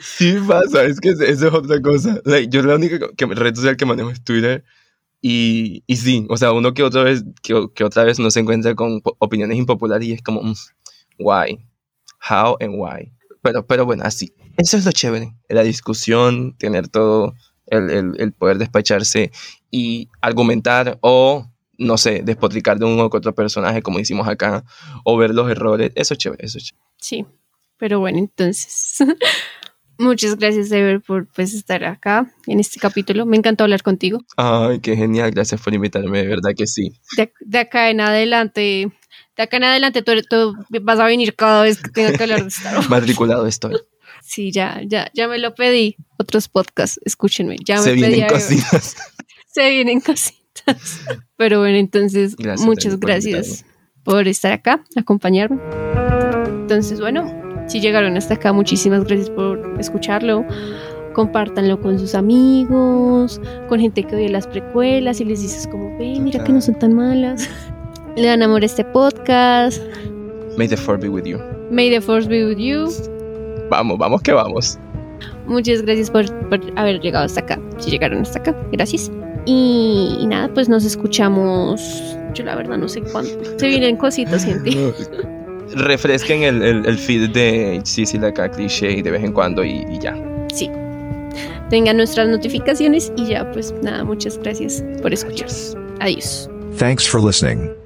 S4: sí pasa, es que eso es otra cosa. Like, yo la única que, red social que manejo es Twitter y, y sí, o sea, uno que otra vez, que, que otra vez no se encuentra con opiniones impopulares y es como, mm, why, how and why. Pero, pero bueno, así, eso es lo chévere, la discusión, tener todo el, el, el poder despacharse y argumentar o, no sé, despotricar de uno que otro personaje como hicimos acá, o ver los errores, eso es chévere, eso es chévere.
S2: Sí, pero bueno, entonces, [laughs] muchas gracias, Ever, por pues, estar acá en este capítulo. Me encantó hablar contigo.
S4: Ay, qué genial, gracias por invitarme, de verdad que sí.
S2: De, de acá en adelante, de acá en adelante, tú, tú vas a venir cada vez que tenga que hablar de Star Wars.
S4: Matriculado estoy.
S2: Sí, ya, ya, ya me lo pedí. Otros podcasts, escúchenme. Ya me
S4: Se
S2: pedí
S4: vienen cositas. [laughs]
S2: Se vienen cositas. Pero bueno, entonces,
S4: Gracias,
S2: muchas
S4: David, por
S2: gracias por estar acá, acompañarme. Entonces, bueno, si llegaron hasta acá, muchísimas gracias por escucharlo. Compártanlo con sus amigos, con gente que oye las precuelas y les dices como, ve, mira que no son tan malas. Le dan amor a este podcast.
S4: May the fourth be with you.
S2: May the force be with you.
S4: Vamos, vamos que vamos.
S2: Muchas gracias por, por haber llegado hasta acá. Si llegaron hasta acá, gracias. Y, y nada, pues nos escuchamos. Yo la verdad no sé cuándo. Se vienen cositas, gente. [laughs]
S4: Refresquen el, el, el feed de Sisi la cliché de vez en cuando y, y ya.
S2: Sí. Tengan nuestras notificaciones y ya, pues nada, muchas gracias por escuchar. Adiós.
S1: Thanks for listening.